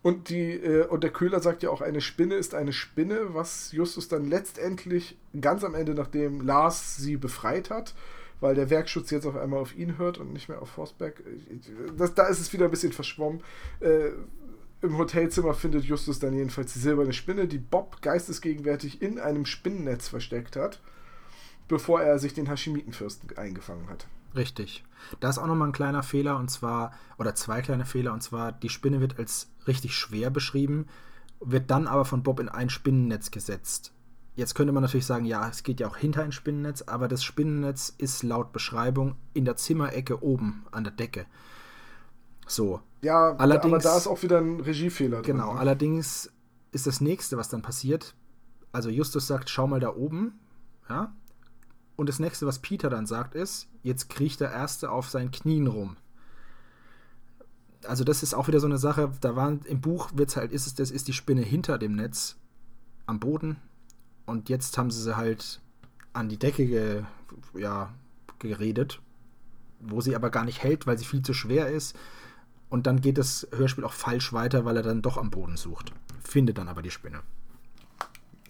Und, die, äh, und der Köhler sagt ja auch, eine Spinne ist eine Spinne, was Justus dann letztendlich ganz am Ende, nachdem Lars sie befreit hat, weil der Werkschutz jetzt auf einmal auf ihn hört und nicht mehr auf Forsberg. Das, da ist es wieder ein bisschen verschwommen. Äh, Im Hotelzimmer findet Justus dann jedenfalls die silberne Spinne, die Bob geistesgegenwärtig in einem Spinnennetz versteckt hat, bevor er sich den Hashimitenfürsten eingefangen hat. Richtig. Da ist auch nochmal ein kleiner Fehler und zwar, oder zwei kleine Fehler, und zwar die Spinne wird als richtig schwer beschrieben, wird dann aber von Bob in ein Spinnennetz gesetzt. Jetzt könnte man natürlich sagen, ja, es geht ja auch hinter ein Spinnennetz, aber das Spinnennetz ist laut Beschreibung in der Zimmerecke oben an der Decke. So. Ja, allerdings, aber da ist auch wieder ein Regiefehler drin. Genau, ne? allerdings ist das nächste, was dann passiert, also Justus sagt, schau mal da oben, ja, und das nächste, was Peter dann sagt, ist, jetzt kriecht der Erste auf seinen Knien rum. Also das ist auch wieder so eine Sache, da waren im Buch wird's halt, ist es, das ist die Spinne hinter dem Netz am Boden und jetzt haben sie sie halt an die Decke ge, ja, geredet, wo sie aber gar nicht hält, weil sie viel zu schwer ist. Und dann geht das Hörspiel auch falsch weiter, weil er dann doch am Boden sucht. Findet dann aber die Spinne.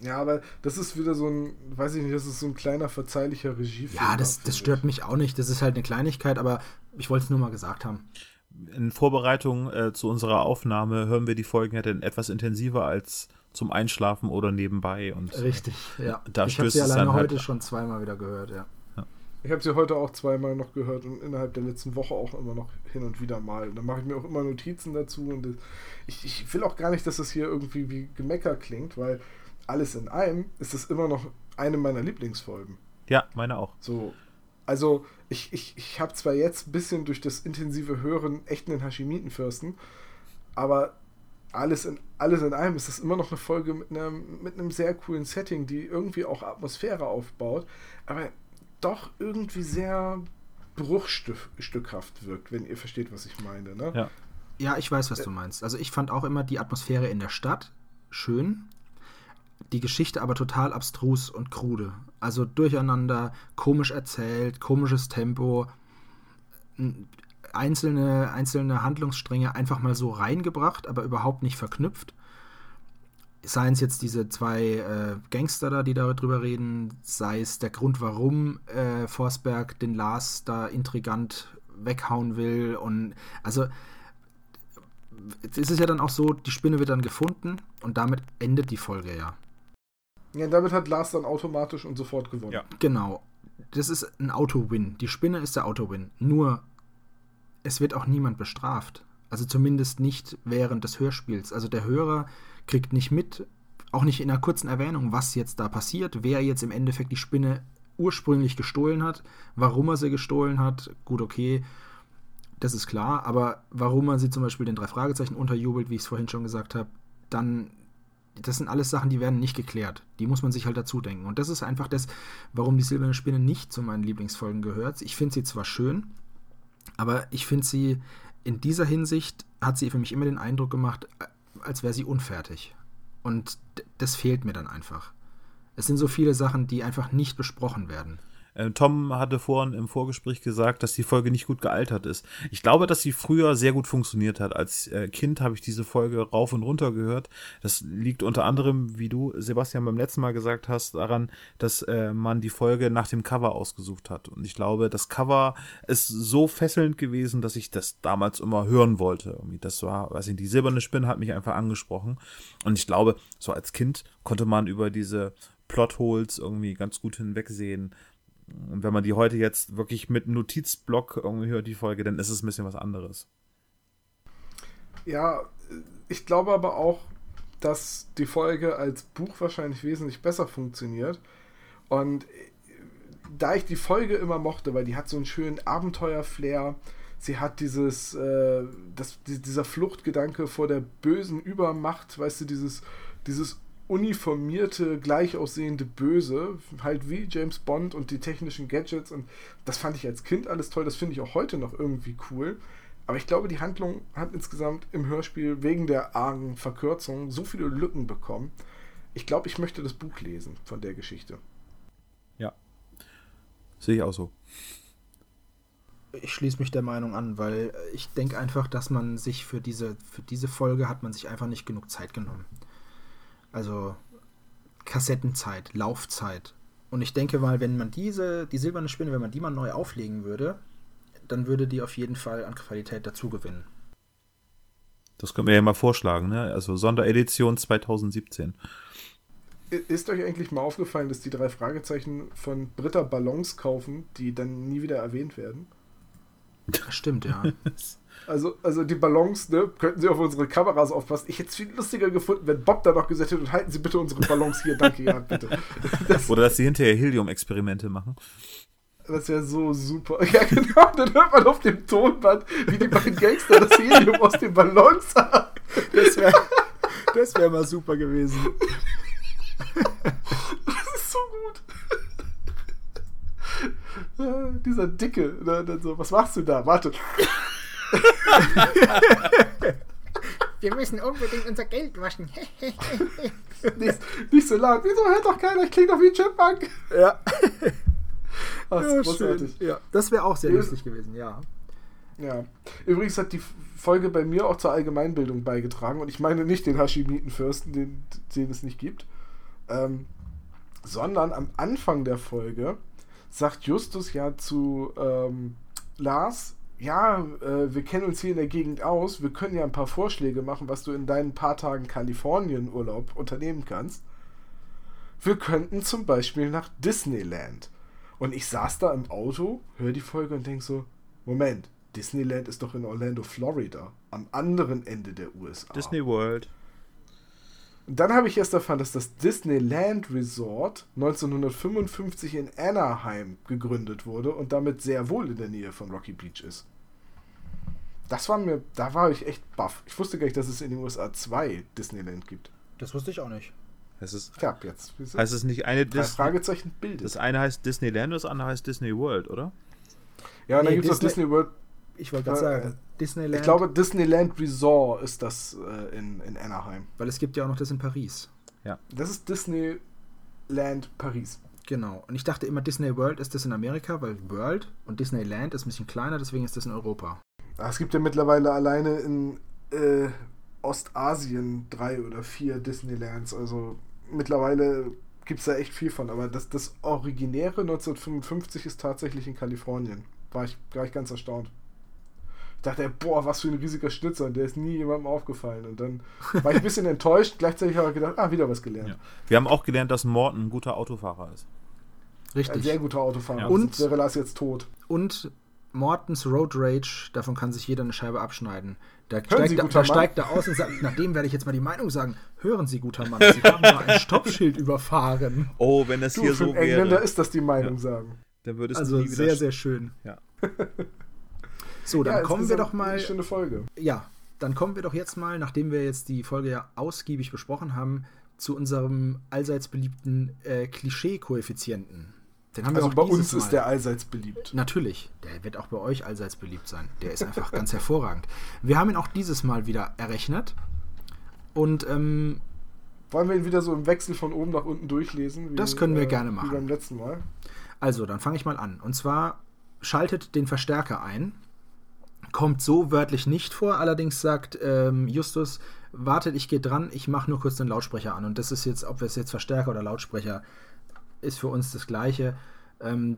Ja, aber das ist wieder so ein, weiß ich nicht, das ist so ein kleiner verzeihlicher Regiefilm. Ja, das, das stört ich. mich auch nicht. Das ist halt eine Kleinigkeit, aber ich wollte es nur mal gesagt haben. In Vorbereitung äh, zu unserer Aufnahme hören wir die Folgen ja dann etwas intensiver als zum Einschlafen oder nebenbei. Und, Richtig, ja. Da ich habe sie alleine halt heute schon zweimal wieder gehört, ja. ja. Ich habe sie heute auch zweimal noch gehört und innerhalb der letzten Woche auch immer noch hin und wieder mal. Da mache ich mir auch immer Notizen dazu und ich, ich will auch gar nicht, dass das hier irgendwie wie Gemecker klingt, weil alles in allem ist es immer noch eine meiner Lieblingsfolgen. Ja, meine auch. So, also ich, ich, ich habe zwar jetzt ein bisschen durch das intensive Hören echt einen Hashimitenfürsten, aber alles in, alles in allem ist das immer noch eine Folge mit einem, mit einem sehr coolen Setting, die irgendwie auch Atmosphäre aufbaut, aber doch irgendwie sehr bruchstückhaft wirkt, wenn ihr versteht, was ich meine. Ne? Ja. ja, ich weiß, was du meinst. Also ich fand auch immer die Atmosphäre in der Stadt schön, die Geschichte aber total abstrus und krude. Also durcheinander, komisch erzählt, komisches Tempo, einzelne, einzelne Handlungsstränge einfach mal so reingebracht, aber überhaupt nicht verknüpft. Seien es jetzt diese zwei äh, Gangster da, die darüber reden, sei es der Grund, warum äh, Forsberg den Lars da intrigant weghauen will. Und also es ist ja dann auch so, die Spinne wird dann gefunden und damit endet die Folge ja. Ja, damit hat Lars dann automatisch und sofort gewonnen. Ja. Genau. Das ist ein Auto-Win. Die Spinne ist der Auto-Win. Nur, es wird auch niemand bestraft. Also zumindest nicht während des Hörspiels. Also der Hörer kriegt nicht mit, auch nicht in einer kurzen Erwähnung, was jetzt da passiert, wer jetzt im Endeffekt die Spinne ursprünglich gestohlen hat, warum er sie gestohlen hat. Gut, okay, das ist klar, aber warum man sie zum Beispiel den drei Fragezeichen unterjubelt, wie ich es vorhin schon gesagt habe, dann das sind alles Sachen, die werden nicht geklärt. Die muss man sich halt dazu denken. Und das ist einfach das, warum die Silberne Spinne nicht zu meinen Lieblingsfolgen gehört. Ich finde sie zwar schön, aber ich finde sie in dieser Hinsicht hat sie für mich immer den Eindruck gemacht, als wäre sie unfertig. Und das fehlt mir dann einfach. Es sind so viele Sachen, die einfach nicht besprochen werden. Äh, Tom hatte vorhin im Vorgespräch gesagt, dass die Folge nicht gut gealtert ist. Ich glaube, dass sie früher sehr gut funktioniert hat. Als äh, Kind habe ich diese Folge rauf und runter gehört. Das liegt unter anderem, wie du, Sebastian, beim letzten Mal gesagt hast, daran, dass äh, man die Folge nach dem Cover ausgesucht hat. Und ich glaube, das Cover ist so fesselnd gewesen, dass ich das damals immer hören wollte. Das war, weiß ich, die silberne Spinne hat mich einfach angesprochen. Und ich glaube, so als Kind konnte man über diese Plotholes irgendwie ganz gut hinwegsehen. Und wenn man die heute jetzt wirklich mit Notizblock irgendwie hört, die Folge, dann ist es ein bisschen was anderes. Ja, ich glaube aber auch, dass die Folge als Buch wahrscheinlich wesentlich besser funktioniert. Und da ich die Folge immer mochte, weil die hat so einen schönen Abenteuer-Flair, sie hat dieses, äh, das, dieser Fluchtgedanke vor der bösen Übermacht, weißt du, dieses, dieses uniformierte, gleich aussehende Böse, halt wie James Bond und die technischen Gadgets und das fand ich als Kind alles toll, das finde ich auch heute noch irgendwie cool. Aber ich glaube, die Handlung hat insgesamt im Hörspiel wegen der argen Verkürzung so viele Lücken bekommen. Ich glaube, ich möchte das Buch lesen von der Geschichte. Ja. Sehe ich auch so. Ich schließe mich der Meinung an, weil ich denke einfach, dass man sich für diese, für diese Folge hat man sich einfach nicht genug Zeit genommen. Also Kassettenzeit, Laufzeit. Und ich denke mal, wenn man diese, die silberne Spinne, wenn man die mal neu auflegen würde, dann würde die auf jeden Fall an Qualität dazu gewinnen. Das können wir ja mal vorschlagen, ne? Also Sonderedition 2017. Ist euch eigentlich mal aufgefallen, dass die drei Fragezeichen von Britta Ballons kaufen, die dann nie wieder erwähnt werden? Das stimmt, ja. [laughs] Also, also die Ballons, ne, könnten Sie auf unsere Kameras aufpassen. Ich hätte es viel lustiger gefunden, wenn Bob da noch gesagt hätte und halten Sie bitte unsere Ballons hier, danke, ja, bitte. [laughs] Das, Oder dass Sie hinterher Helium-Experimente machen. Das wäre so super. [laughs] Ja, genau, dann hört man auf dem Tonband, wie die beiden Gangster das Helium aus den Ballons haben. Das wäre das wär mal super gewesen. Das ist so gut. Ja, dieser Dicke, ne, dann so, was machst du da? Warte. Wir müssen unbedingt unser Geld waschen. [laughs] nicht, nicht, so laut. Wieso hört doch keiner? Ich klinge doch wie ein Chipmunk. Ja. [laughs] Ach, ja, großartig. Ja, das wäre auch sehr lustig gewesen, ja. Ja. Übrigens hat die Folge bei mir auch zur Allgemeinbildung beigetragen. Und ich meine nicht den Hashimitenfürsten, den, den es nicht gibt. Ähm, sondern am Anfang der Folge sagt Justus ja zu ähm, Lars, ja, äh, wir kennen uns hier in der Gegend aus, wir können ja ein paar Vorschläge machen, was du in deinen paar Tagen Kalifornien-Urlaub unternehmen kannst. Wir könnten zum Beispiel nach Disneyland. Und ich saß da im Auto, höre die Folge und denke so, Moment, Disneyland ist doch in Orlando, Florida, am anderen Ende der USA. Disney World. Und dann habe ich erst erfahren, dass das Disneyland Resort 1955 in Anaheim gegründet wurde und damit sehr wohl in der Nähe von Rocky Beach ist. Das war mir, da war ich echt baff. Ich wusste gar nicht, dass es in den USA zwei Disneyland gibt. Das wusste ich auch nicht. Es ist, Tja, jetzt. heißt es nicht eine drei Dis Fragezeichen bildet. Das eine heißt Disneyland, das andere heißt Disney World, oder? ja, und dann Nee, gibt es noch Disney- Disney World. Ich wollte gerade Äh, sagen, Disneyland. Ich glaube, Disneyland Resort ist das äh, in, in Anaheim. weil es gibt ja auch noch das in Paris. Das ist Disneyland Paris. Genau. Und ich dachte immer, Disney World ist das in Amerika, weil World und Disneyland ist ein bisschen kleiner, deswegen ist das in Europa. Ah, Es gibt ja mittlerweile alleine in äh, Ostasien drei oder vier Disneylands. Also mittlerweile gibt es da echt viel von. Aber das, das Originäre 1955 ist tatsächlich in Kalifornien. War ich, war ich ganz erstaunt. Ich dachte, boah, was für ein riesiger Schnitzer. Und der ist nie jemandem aufgefallen. Und dann war ich ein bisschen [laughs] enttäuscht. Gleichzeitig habe ich gedacht, ah, wieder was gelernt. Ja. Wir haben auch gelernt, dass Morton ein guter Autofahrer ist. Ein Richtig. sehr guter Autofahrer. Ja. Und- Und wäre Lars jetzt tot. Und Mortons Road Rage, davon kann sich jeder eine Scheibe abschneiden. Da Sie, steigt, er, guter da steigt er aus und sagt, nach dem werde ich jetzt mal die Meinung sagen. Hören Sie, guter Mann, Sie haben da ein Stoppschild [laughs] überfahren. Oh, wenn das Du, hier für so einen Engländer wäre, ist das die Meinung, sagen. dann würdest Also du nie sehr, sehr schön. Ja. [laughs] So, dann Ja, kommen wir doch mal. Eine schöne Folge. Ja, dann kommen wir doch jetzt mal, nachdem wir jetzt die Folge ja ausgiebig besprochen haben, zu unserem allseits beliebten äh, Klischee-Koeffizienten. Den haben wir Also auch bei uns Mal. ist der allseits beliebt. Natürlich, der wird auch bei euch allseits beliebt sein. Der ist einfach ganz [laughs] hervorragend. Wir haben ihn auch dieses Mal wieder errechnet. Und ähm, Wollen wir ihn wieder so im Wechsel von oben nach unten durchlesen? Wie, äh, Das können wir gerne machen. Wie beim letzten Mal. also, dann fange ich mal an. Und zwar schaltet den Verstärker ein. Kommt so wörtlich nicht vor, allerdings sagt ähm, Justus, wartet, ich gehe dran, ich mache nur kurz den Lautsprecher an. Und das ist jetzt, ob wir es jetzt Verstärker oder Lautsprecher, ist für uns das Gleiche. Ähm,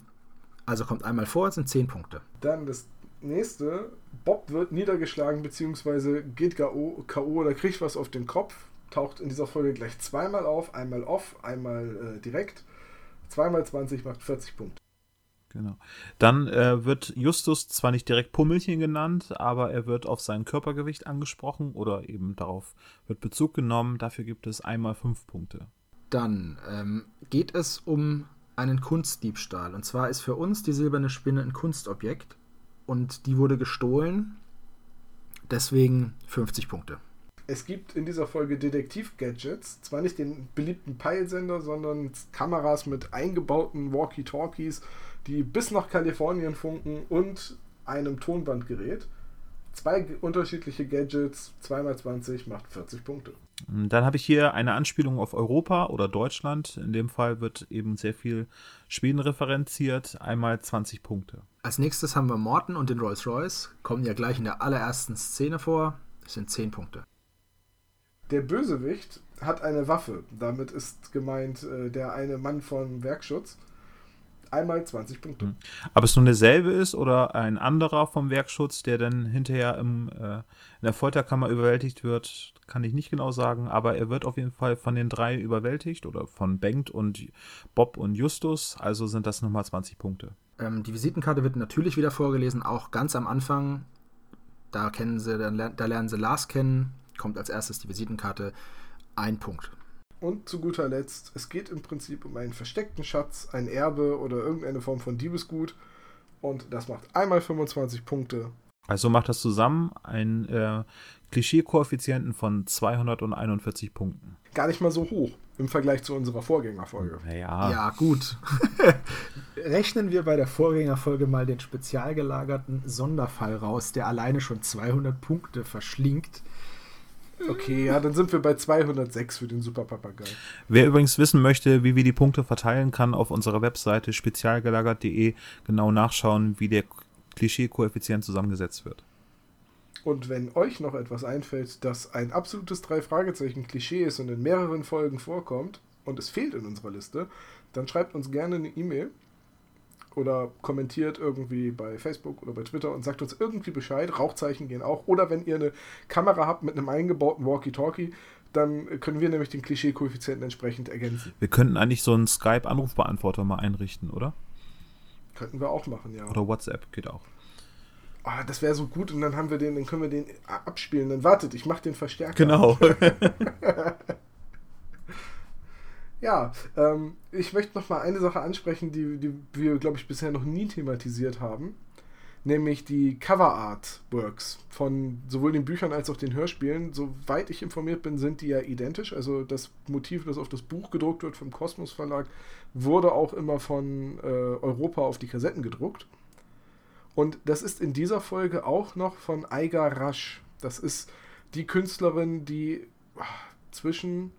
also kommt einmal vor, es sind 10 Punkte. Dann das nächste. Bob wird niedergeschlagen, beziehungsweise geht K.O. K.O. oder kriegt was auf den Kopf. Taucht in dieser Folge gleich zweimal auf. Einmal off, einmal äh, direkt. Zweimal 20 macht 40 Punkte. Genau. Dann äh, wird Justus zwar nicht direkt Pummelchen genannt, aber er wird auf sein Körpergewicht angesprochen oder eben darauf wird Bezug genommen. Dafür gibt es einmal fünf Punkte. Dann ähm, geht es um einen Kunstdiebstahl. Und zwar ist für uns die silberne Spinne ein Kunstobjekt und die wurde gestohlen. Deswegen 50 Punkte. Es gibt in dieser Folge Detektiv-Gadgets. Zwar nicht den beliebten Peilsender, sondern Kameras mit eingebauten Walkie-Talkies, die bis nach Kalifornien funken und einem Tonbandgerät. Zwei unterschiedliche Gadgets, 2x20 macht 40 Punkte. Dann habe ich hier eine Anspielung auf Europa oder Deutschland. In dem Fall wird eben sehr viel Schweden referenziert. Einmal 20 Punkte. Als nächstes haben wir Morton und den Rolls-Royce. Kommen ja gleich in der allerersten Szene vor. Das sind 10 Punkte. Der Bösewicht hat eine Waffe. Damit ist gemeint äh, der eine Mann von Werkschutz. Einmal 20 Punkte. Ob es nun derselbe ist oder ein anderer vom Werkschutz, der dann hinterher im, äh, in der Folterkammer überwältigt wird, kann ich nicht genau sagen. Aber er wird auf jeden Fall von den drei überwältigt oder von Bengt und Bob und Justus. Also sind das nochmal 20 Punkte. Ähm, die Visitenkarte wird natürlich wieder vorgelesen, auch ganz am Anfang. Da, kennen sie, da lernen sie Lars kennen. Kommt als erstes die Visitenkarte. Ein Punkt. Und zu guter Letzt, es geht im Prinzip um einen versteckten Schatz, ein Erbe oder irgendeine Form von Diebesgut. Und das macht einmal 25 Punkte. Also macht das zusammen einen äh, Klischee-Koeffizienten von 241 Punkten. Gar nicht mal so hoch im Vergleich zu unserer Vorgängerfolge. Naja, Ja, gut. [laughs] Rechnen wir bei der Vorgängerfolge mal den spezial gelagerten Sonderfall raus, der alleine schon 200 Punkte verschlingt. Okay, ja, dann sind wir bei 206 für den Super Papagei. Wer übrigens wissen möchte, wie wir die Punkte verteilen, kann auf unserer Webseite spezialgelagert.de genau nachschauen, wie der Klischee-Koeffizient zusammengesetzt wird. Und wenn euch noch etwas einfällt, das ein absolutes Drei-Fragezeichen-Klischee ist und in mehreren Folgen vorkommt und es fehlt in unserer Liste, dann schreibt uns gerne eine E-Mail oder kommentiert irgendwie bei Facebook oder bei Twitter und sagt uns irgendwie Bescheid. Rauchzeichen gehen auch. Oder wenn ihr eine Kamera habt mit einem eingebauten Walkie-Talkie, dann können wir nämlich den Klischee-Koeffizienten entsprechend ergänzen. Wir könnten eigentlich so einen Skype-Anrufbeantworter mal einrichten, oder? Könnten wir auch machen, ja. Oder WhatsApp geht auch. Ah, das wäre so gut und dann haben wir den, dann können wir den abspielen. Dann wartet, ich mache den Verstärker. Genau. [laughs] ja, ähm, ich möchte noch mal eine Sache ansprechen, die, die wir, glaube ich, bisher noch nie thematisiert haben. Nämlich die Cover Art Works von sowohl den Büchern als auch den Hörspielen. Soweit ich informiert bin, sind die ja identisch. Also das Motiv, das auf das Buch gedruckt wird vom Kosmos Verlag, wurde auch immer von äh, Europa auf die Kassetten gedruckt. Und das ist in dieser Folge auch noch von Aiga Rasch. Das ist die Künstlerin, die ach, zwischen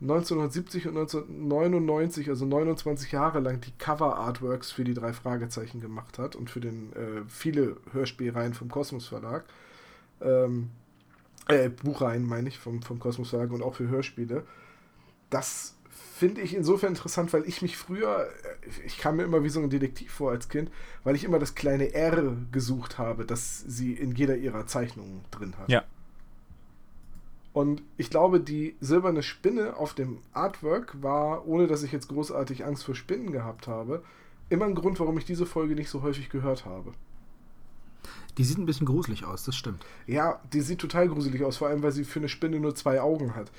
1970 und 1999, also 29 Jahre lang, die Cover-Artworks für die drei Fragezeichen gemacht hat und für den äh, viele Hörspielreihen vom Kosmos Verlag. Ähm, äh, Buchreihen meine ich, vom, vom Kosmos Verlag und auch für Hörspiele. Das finde ich insofern interessant, weil ich mich früher, äh, ich kam mir immer wie so ein Detektiv vor als Kind, weil ich immer das kleine R gesucht habe, das sie in jeder ihrer Zeichnungen drin hat. Ja. Und ich glaube, die silberne Spinne auf dem Artwork war, ohne dass ich jetzt großartig Angst vor Spinnen gehabt habe, immer ein Grund, warum ich diese Folge nicht so häufig gehört habe. Die sieht ein bisschen gruselig aus, das stimmt. Ja, die sieht total gruselig aus, vor allem weil sie für eine Spinne nur zwei Augen hat.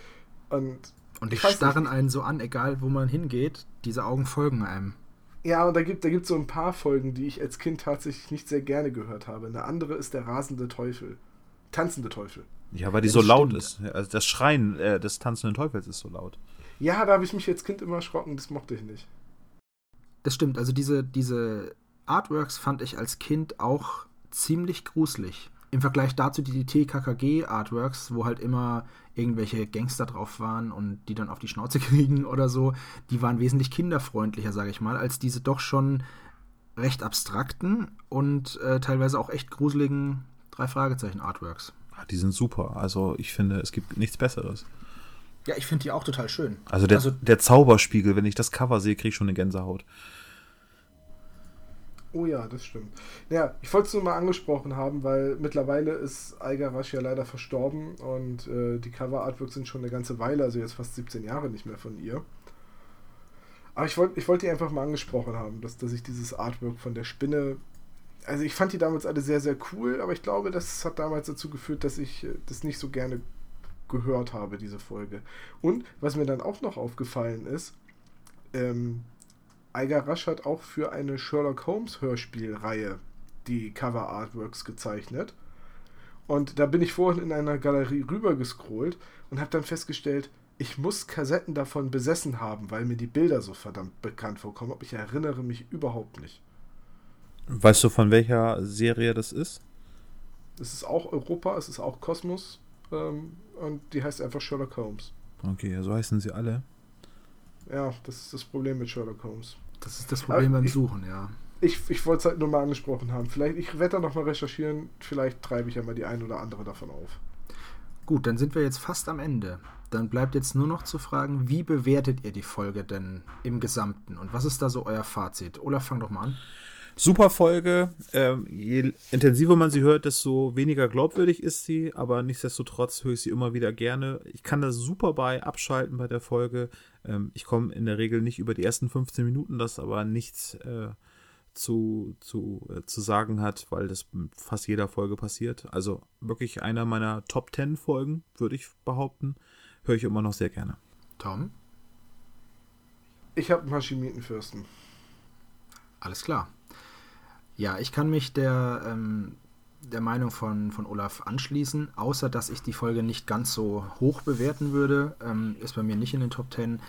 Und und die starren nicht. einen so an, egal wo man hingeht, diese Augen folgen einem. Ja, und da gibt es da so ein paar Folgen, die ich als Kind tatsächlich nicht sehr gerne gehört habe. Eine andere ist der rasende Teufel. Tanzende Teufel. Ja, weil die das so laut ist. Also das Schreien äh, des tanzenden Teufels ist so laut. Ja, da habe ich mich als Kind immer erschrocken, das mochte ich nicht. Das stimmt, also diese, diese Artworks fand ich als Kind auch ziemlich gruselig. Im Vergleich dazu die TKKG-Artworks, wo halt immer irgendwelche Gangster drauf waren und die dann auf die Schnauze [laughs] kriegen oder so, die waren wesentlich kinderfreundlicher, sage ich mal, als diese doch schon recht abstrakten und äh, teilweise auch echt gruseligen drei Fragezeichen Artworks. Die sind super. Also ich finde, es gibt nichts Besseres. Ja, ich finde die auch total schön. Also der, also der Zauberspiegel, wenn ich das Cover sehe, kriege ich schon eine Gänsehaut. Oh ja, das stimmt. Ja, ich wollte es nur mal angesprochen haben, weil mittlerweile ist Aiga Rasch ja leider verstorben und äh, die Cover-Artworks sind schon eine ganze Weile, also jetzt fast 17 Jahre nicht mehr von ihr. Aber ich wollte ich wollt die einfach mal angesprochen haben, dass, dass ich dieses Artwork von der Spinne. Also ich fand die damals alle sehr, sehr cool, aber ich glaube, das hat damals dazu geführt, dass ich äh, das nicht so gerne gehört habe, diese Folge. Und was mir dann auch noch aufgefallen ist, ähm, Eiger Rasch hat auch für eine Sherlock Holmes Hörspielreihe die Cover Artworks gezeichnet. Und da bin ich vorhin in einer Galerie rübergescrollt und habe dann festgestellt, ich muss Kassetten davon besessen haben, weil mir die Bilder so verdammt bekannt vorkommen. Aber ich erinnere mich überhaupt nicht. Weißt du, von welcher Serie das ist? Es ist auch Europa, es ist auch Kosmos ähm, und die heißt einfach Sherlock Holmes. Okay, so heißen sie alle. Ja, das ist das Problem mit Sherlock Holmes. Das ist das Problem beim Suchen, ja. Ich, ich wollte es halt nur mal angesprochen haben. Vielleicht, ich werde da nochmal recherchieren, vielleicht treibe ich ja mal die ein oder andere davon auf. Gut, dann sind wir jetzt fast am Ende. Dann bleibt jetzt nur noch zu fragen, wie bewertet ihr die Folge denn im Gesamten und was ist da so euer Fazit? Olaf, fang doch mal an. Super Folge. Ähm, je intensiver man sie hört, desto weniger glaubwürdig ist sie, aber nichtsdestotrotz höre ich sie immer wieder gerne. Ich kann da super bei abschalten bei der Folge. Ähm, ich komme in der Regel nicht über die ersten 15 Minuten, das aber nichts äh, zu, zu, äh, zu sagen hat, weil das fast jeder Folge passiert. Also wirklich einer meiner Top 10 Folgen, würde ich behaupten. Höre ich immer noch sehr gerne. Tom? Ich habe einen Hashimitenfürsten. Alles klar. Ja, ich kann mich der, ähm, der Meinung von, von Olaf anschließen, außer dass ich die Folge nicht ganz so hoch bewerten würde. Ähm, ist bei mir nicht in den Top 10,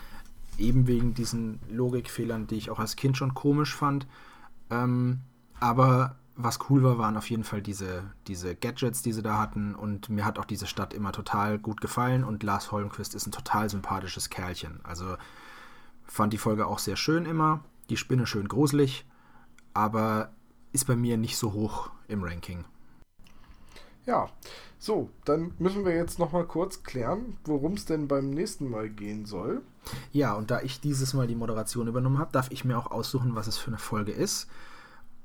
eben wegen diesen Logikfehlern, die ich auch als Kind schon komisch fand. Ähm, aber was cool war, waren auf jeden Fall diese, diese Gadgets, die sie da hatten. Und mir hat auch diese Stadt immer total gut gefallen. Und Lars Holmquist ist ein total sympathisches Kerlchen. Also fand die Folge auch sehr schön immer. Die Spinne schön gruselig. Aber ist bei mir nicht so hoch im Ranking. Ja, so, dann müssen wir jetzt noch mal kurz klären, worum es denn beim nächsten Mal gehen soll. Ja, und da ich dieses Mal die Moderation übernommen habe, darf ich mir auch aussuchen, was es für eine Folge ist.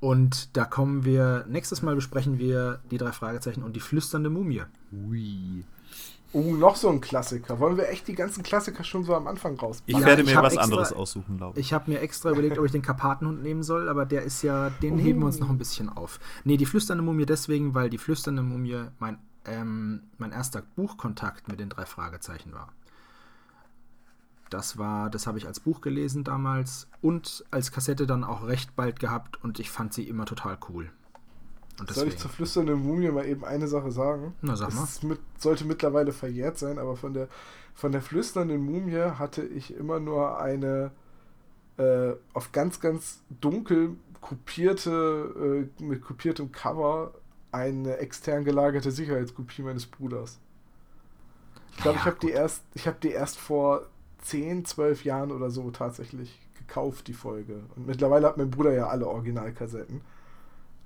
Und da kommen wir, nächstes Mal besprechen wir die drei Fragezeichen und die flüsternde Mumie. Ui. Oh, noch so ein Klassiker. Wollen wir echt die ganzen Klassiker schon so am Anfang raus? Ich Ja, werde ich mir was extra- anderes aussuchen, glaube ich. Ich habe mir extra überlegt, ob ich den Karpatenhund nehmen soll, aber der ist ja, den heben wir uns noch ein bisschen auf. Nee, die flüsternde Mumie deswegen, weil die flüsternde Mumie mein, ähm, mein erster Buchkontakt mit den drei Fragezeichen war. Das war, das habe ich als Buch gelesen damals und als Kassette dann auch recht bald gehabt und ich fand sie immer total cool. Und Soll ich zur flüsternden Mumie mal eben eine Sache sagen? Na, sag mal. Das ist mit, sollte mittlerweile verjährt sein, aber von der, von der flüsternden Mumie hatte ich immer nur eine äh, auf ganz, ganz dunkel kopierte, äh, mit kopiertem Cover eine extern gelagerte Sicherheitskopie meines Bruders. Ich glaube, Ja, ich habe die gut. erst, ich habe die erst vor 10, 12 Jahren oder so tatsächlich gekauft, die Folge. Und mittlerweile hat mein Bruder ja alle Originalkassetten.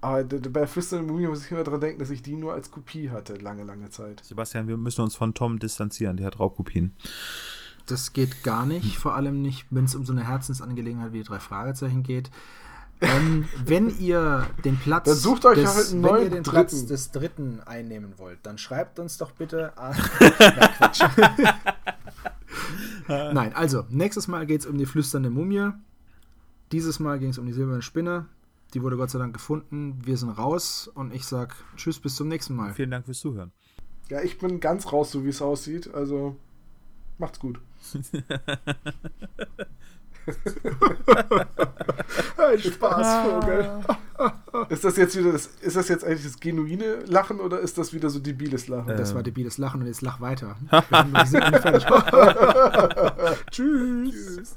Aber bei der flüsternden Mumie muss ich immer dran denken, dass ich die nur als Kopie hatte, lange, lange Zeit. Sebastian, wir müssen uns von Tom distanzieren, der hat Raubkopien. Das geht gar nicht, vor allem nicht, wenn es um so eine Herzensangelegenheit wie die drei Fragezeichen geht. Ähm, [laughs] wenn ihr den Platz, Dann sucht euch des, halt einen wenn ihr den Platz Dritten. des Dritten einnehmen wollt, dann schreibt uns doch bitte an. [laughs] [laughs] Nein, also, nächstes Mal geht es um die flüsternde Mumie. Dieses Mal ging es um die silberne Spinne. Die wurde Gott sei Dank gefunden. Wir sind raus und ich sag Tschüss, bis zum nächsten Mal. Vielen Dank fürs Zuhören. Ja, ich bin ganz raus, so wie es aussieht. Also, macht's gut. [laughs] Ein Spaßvogel. [laughs] ist das jetzt wieder das, ist das jetzt eigentlich das genuine Lachen oder ist das wieder so debiles Lachen? Das Ähm. war debiles Lachen und jetzt lach weiter. [laughs] Wir sind fertig. Tschüss.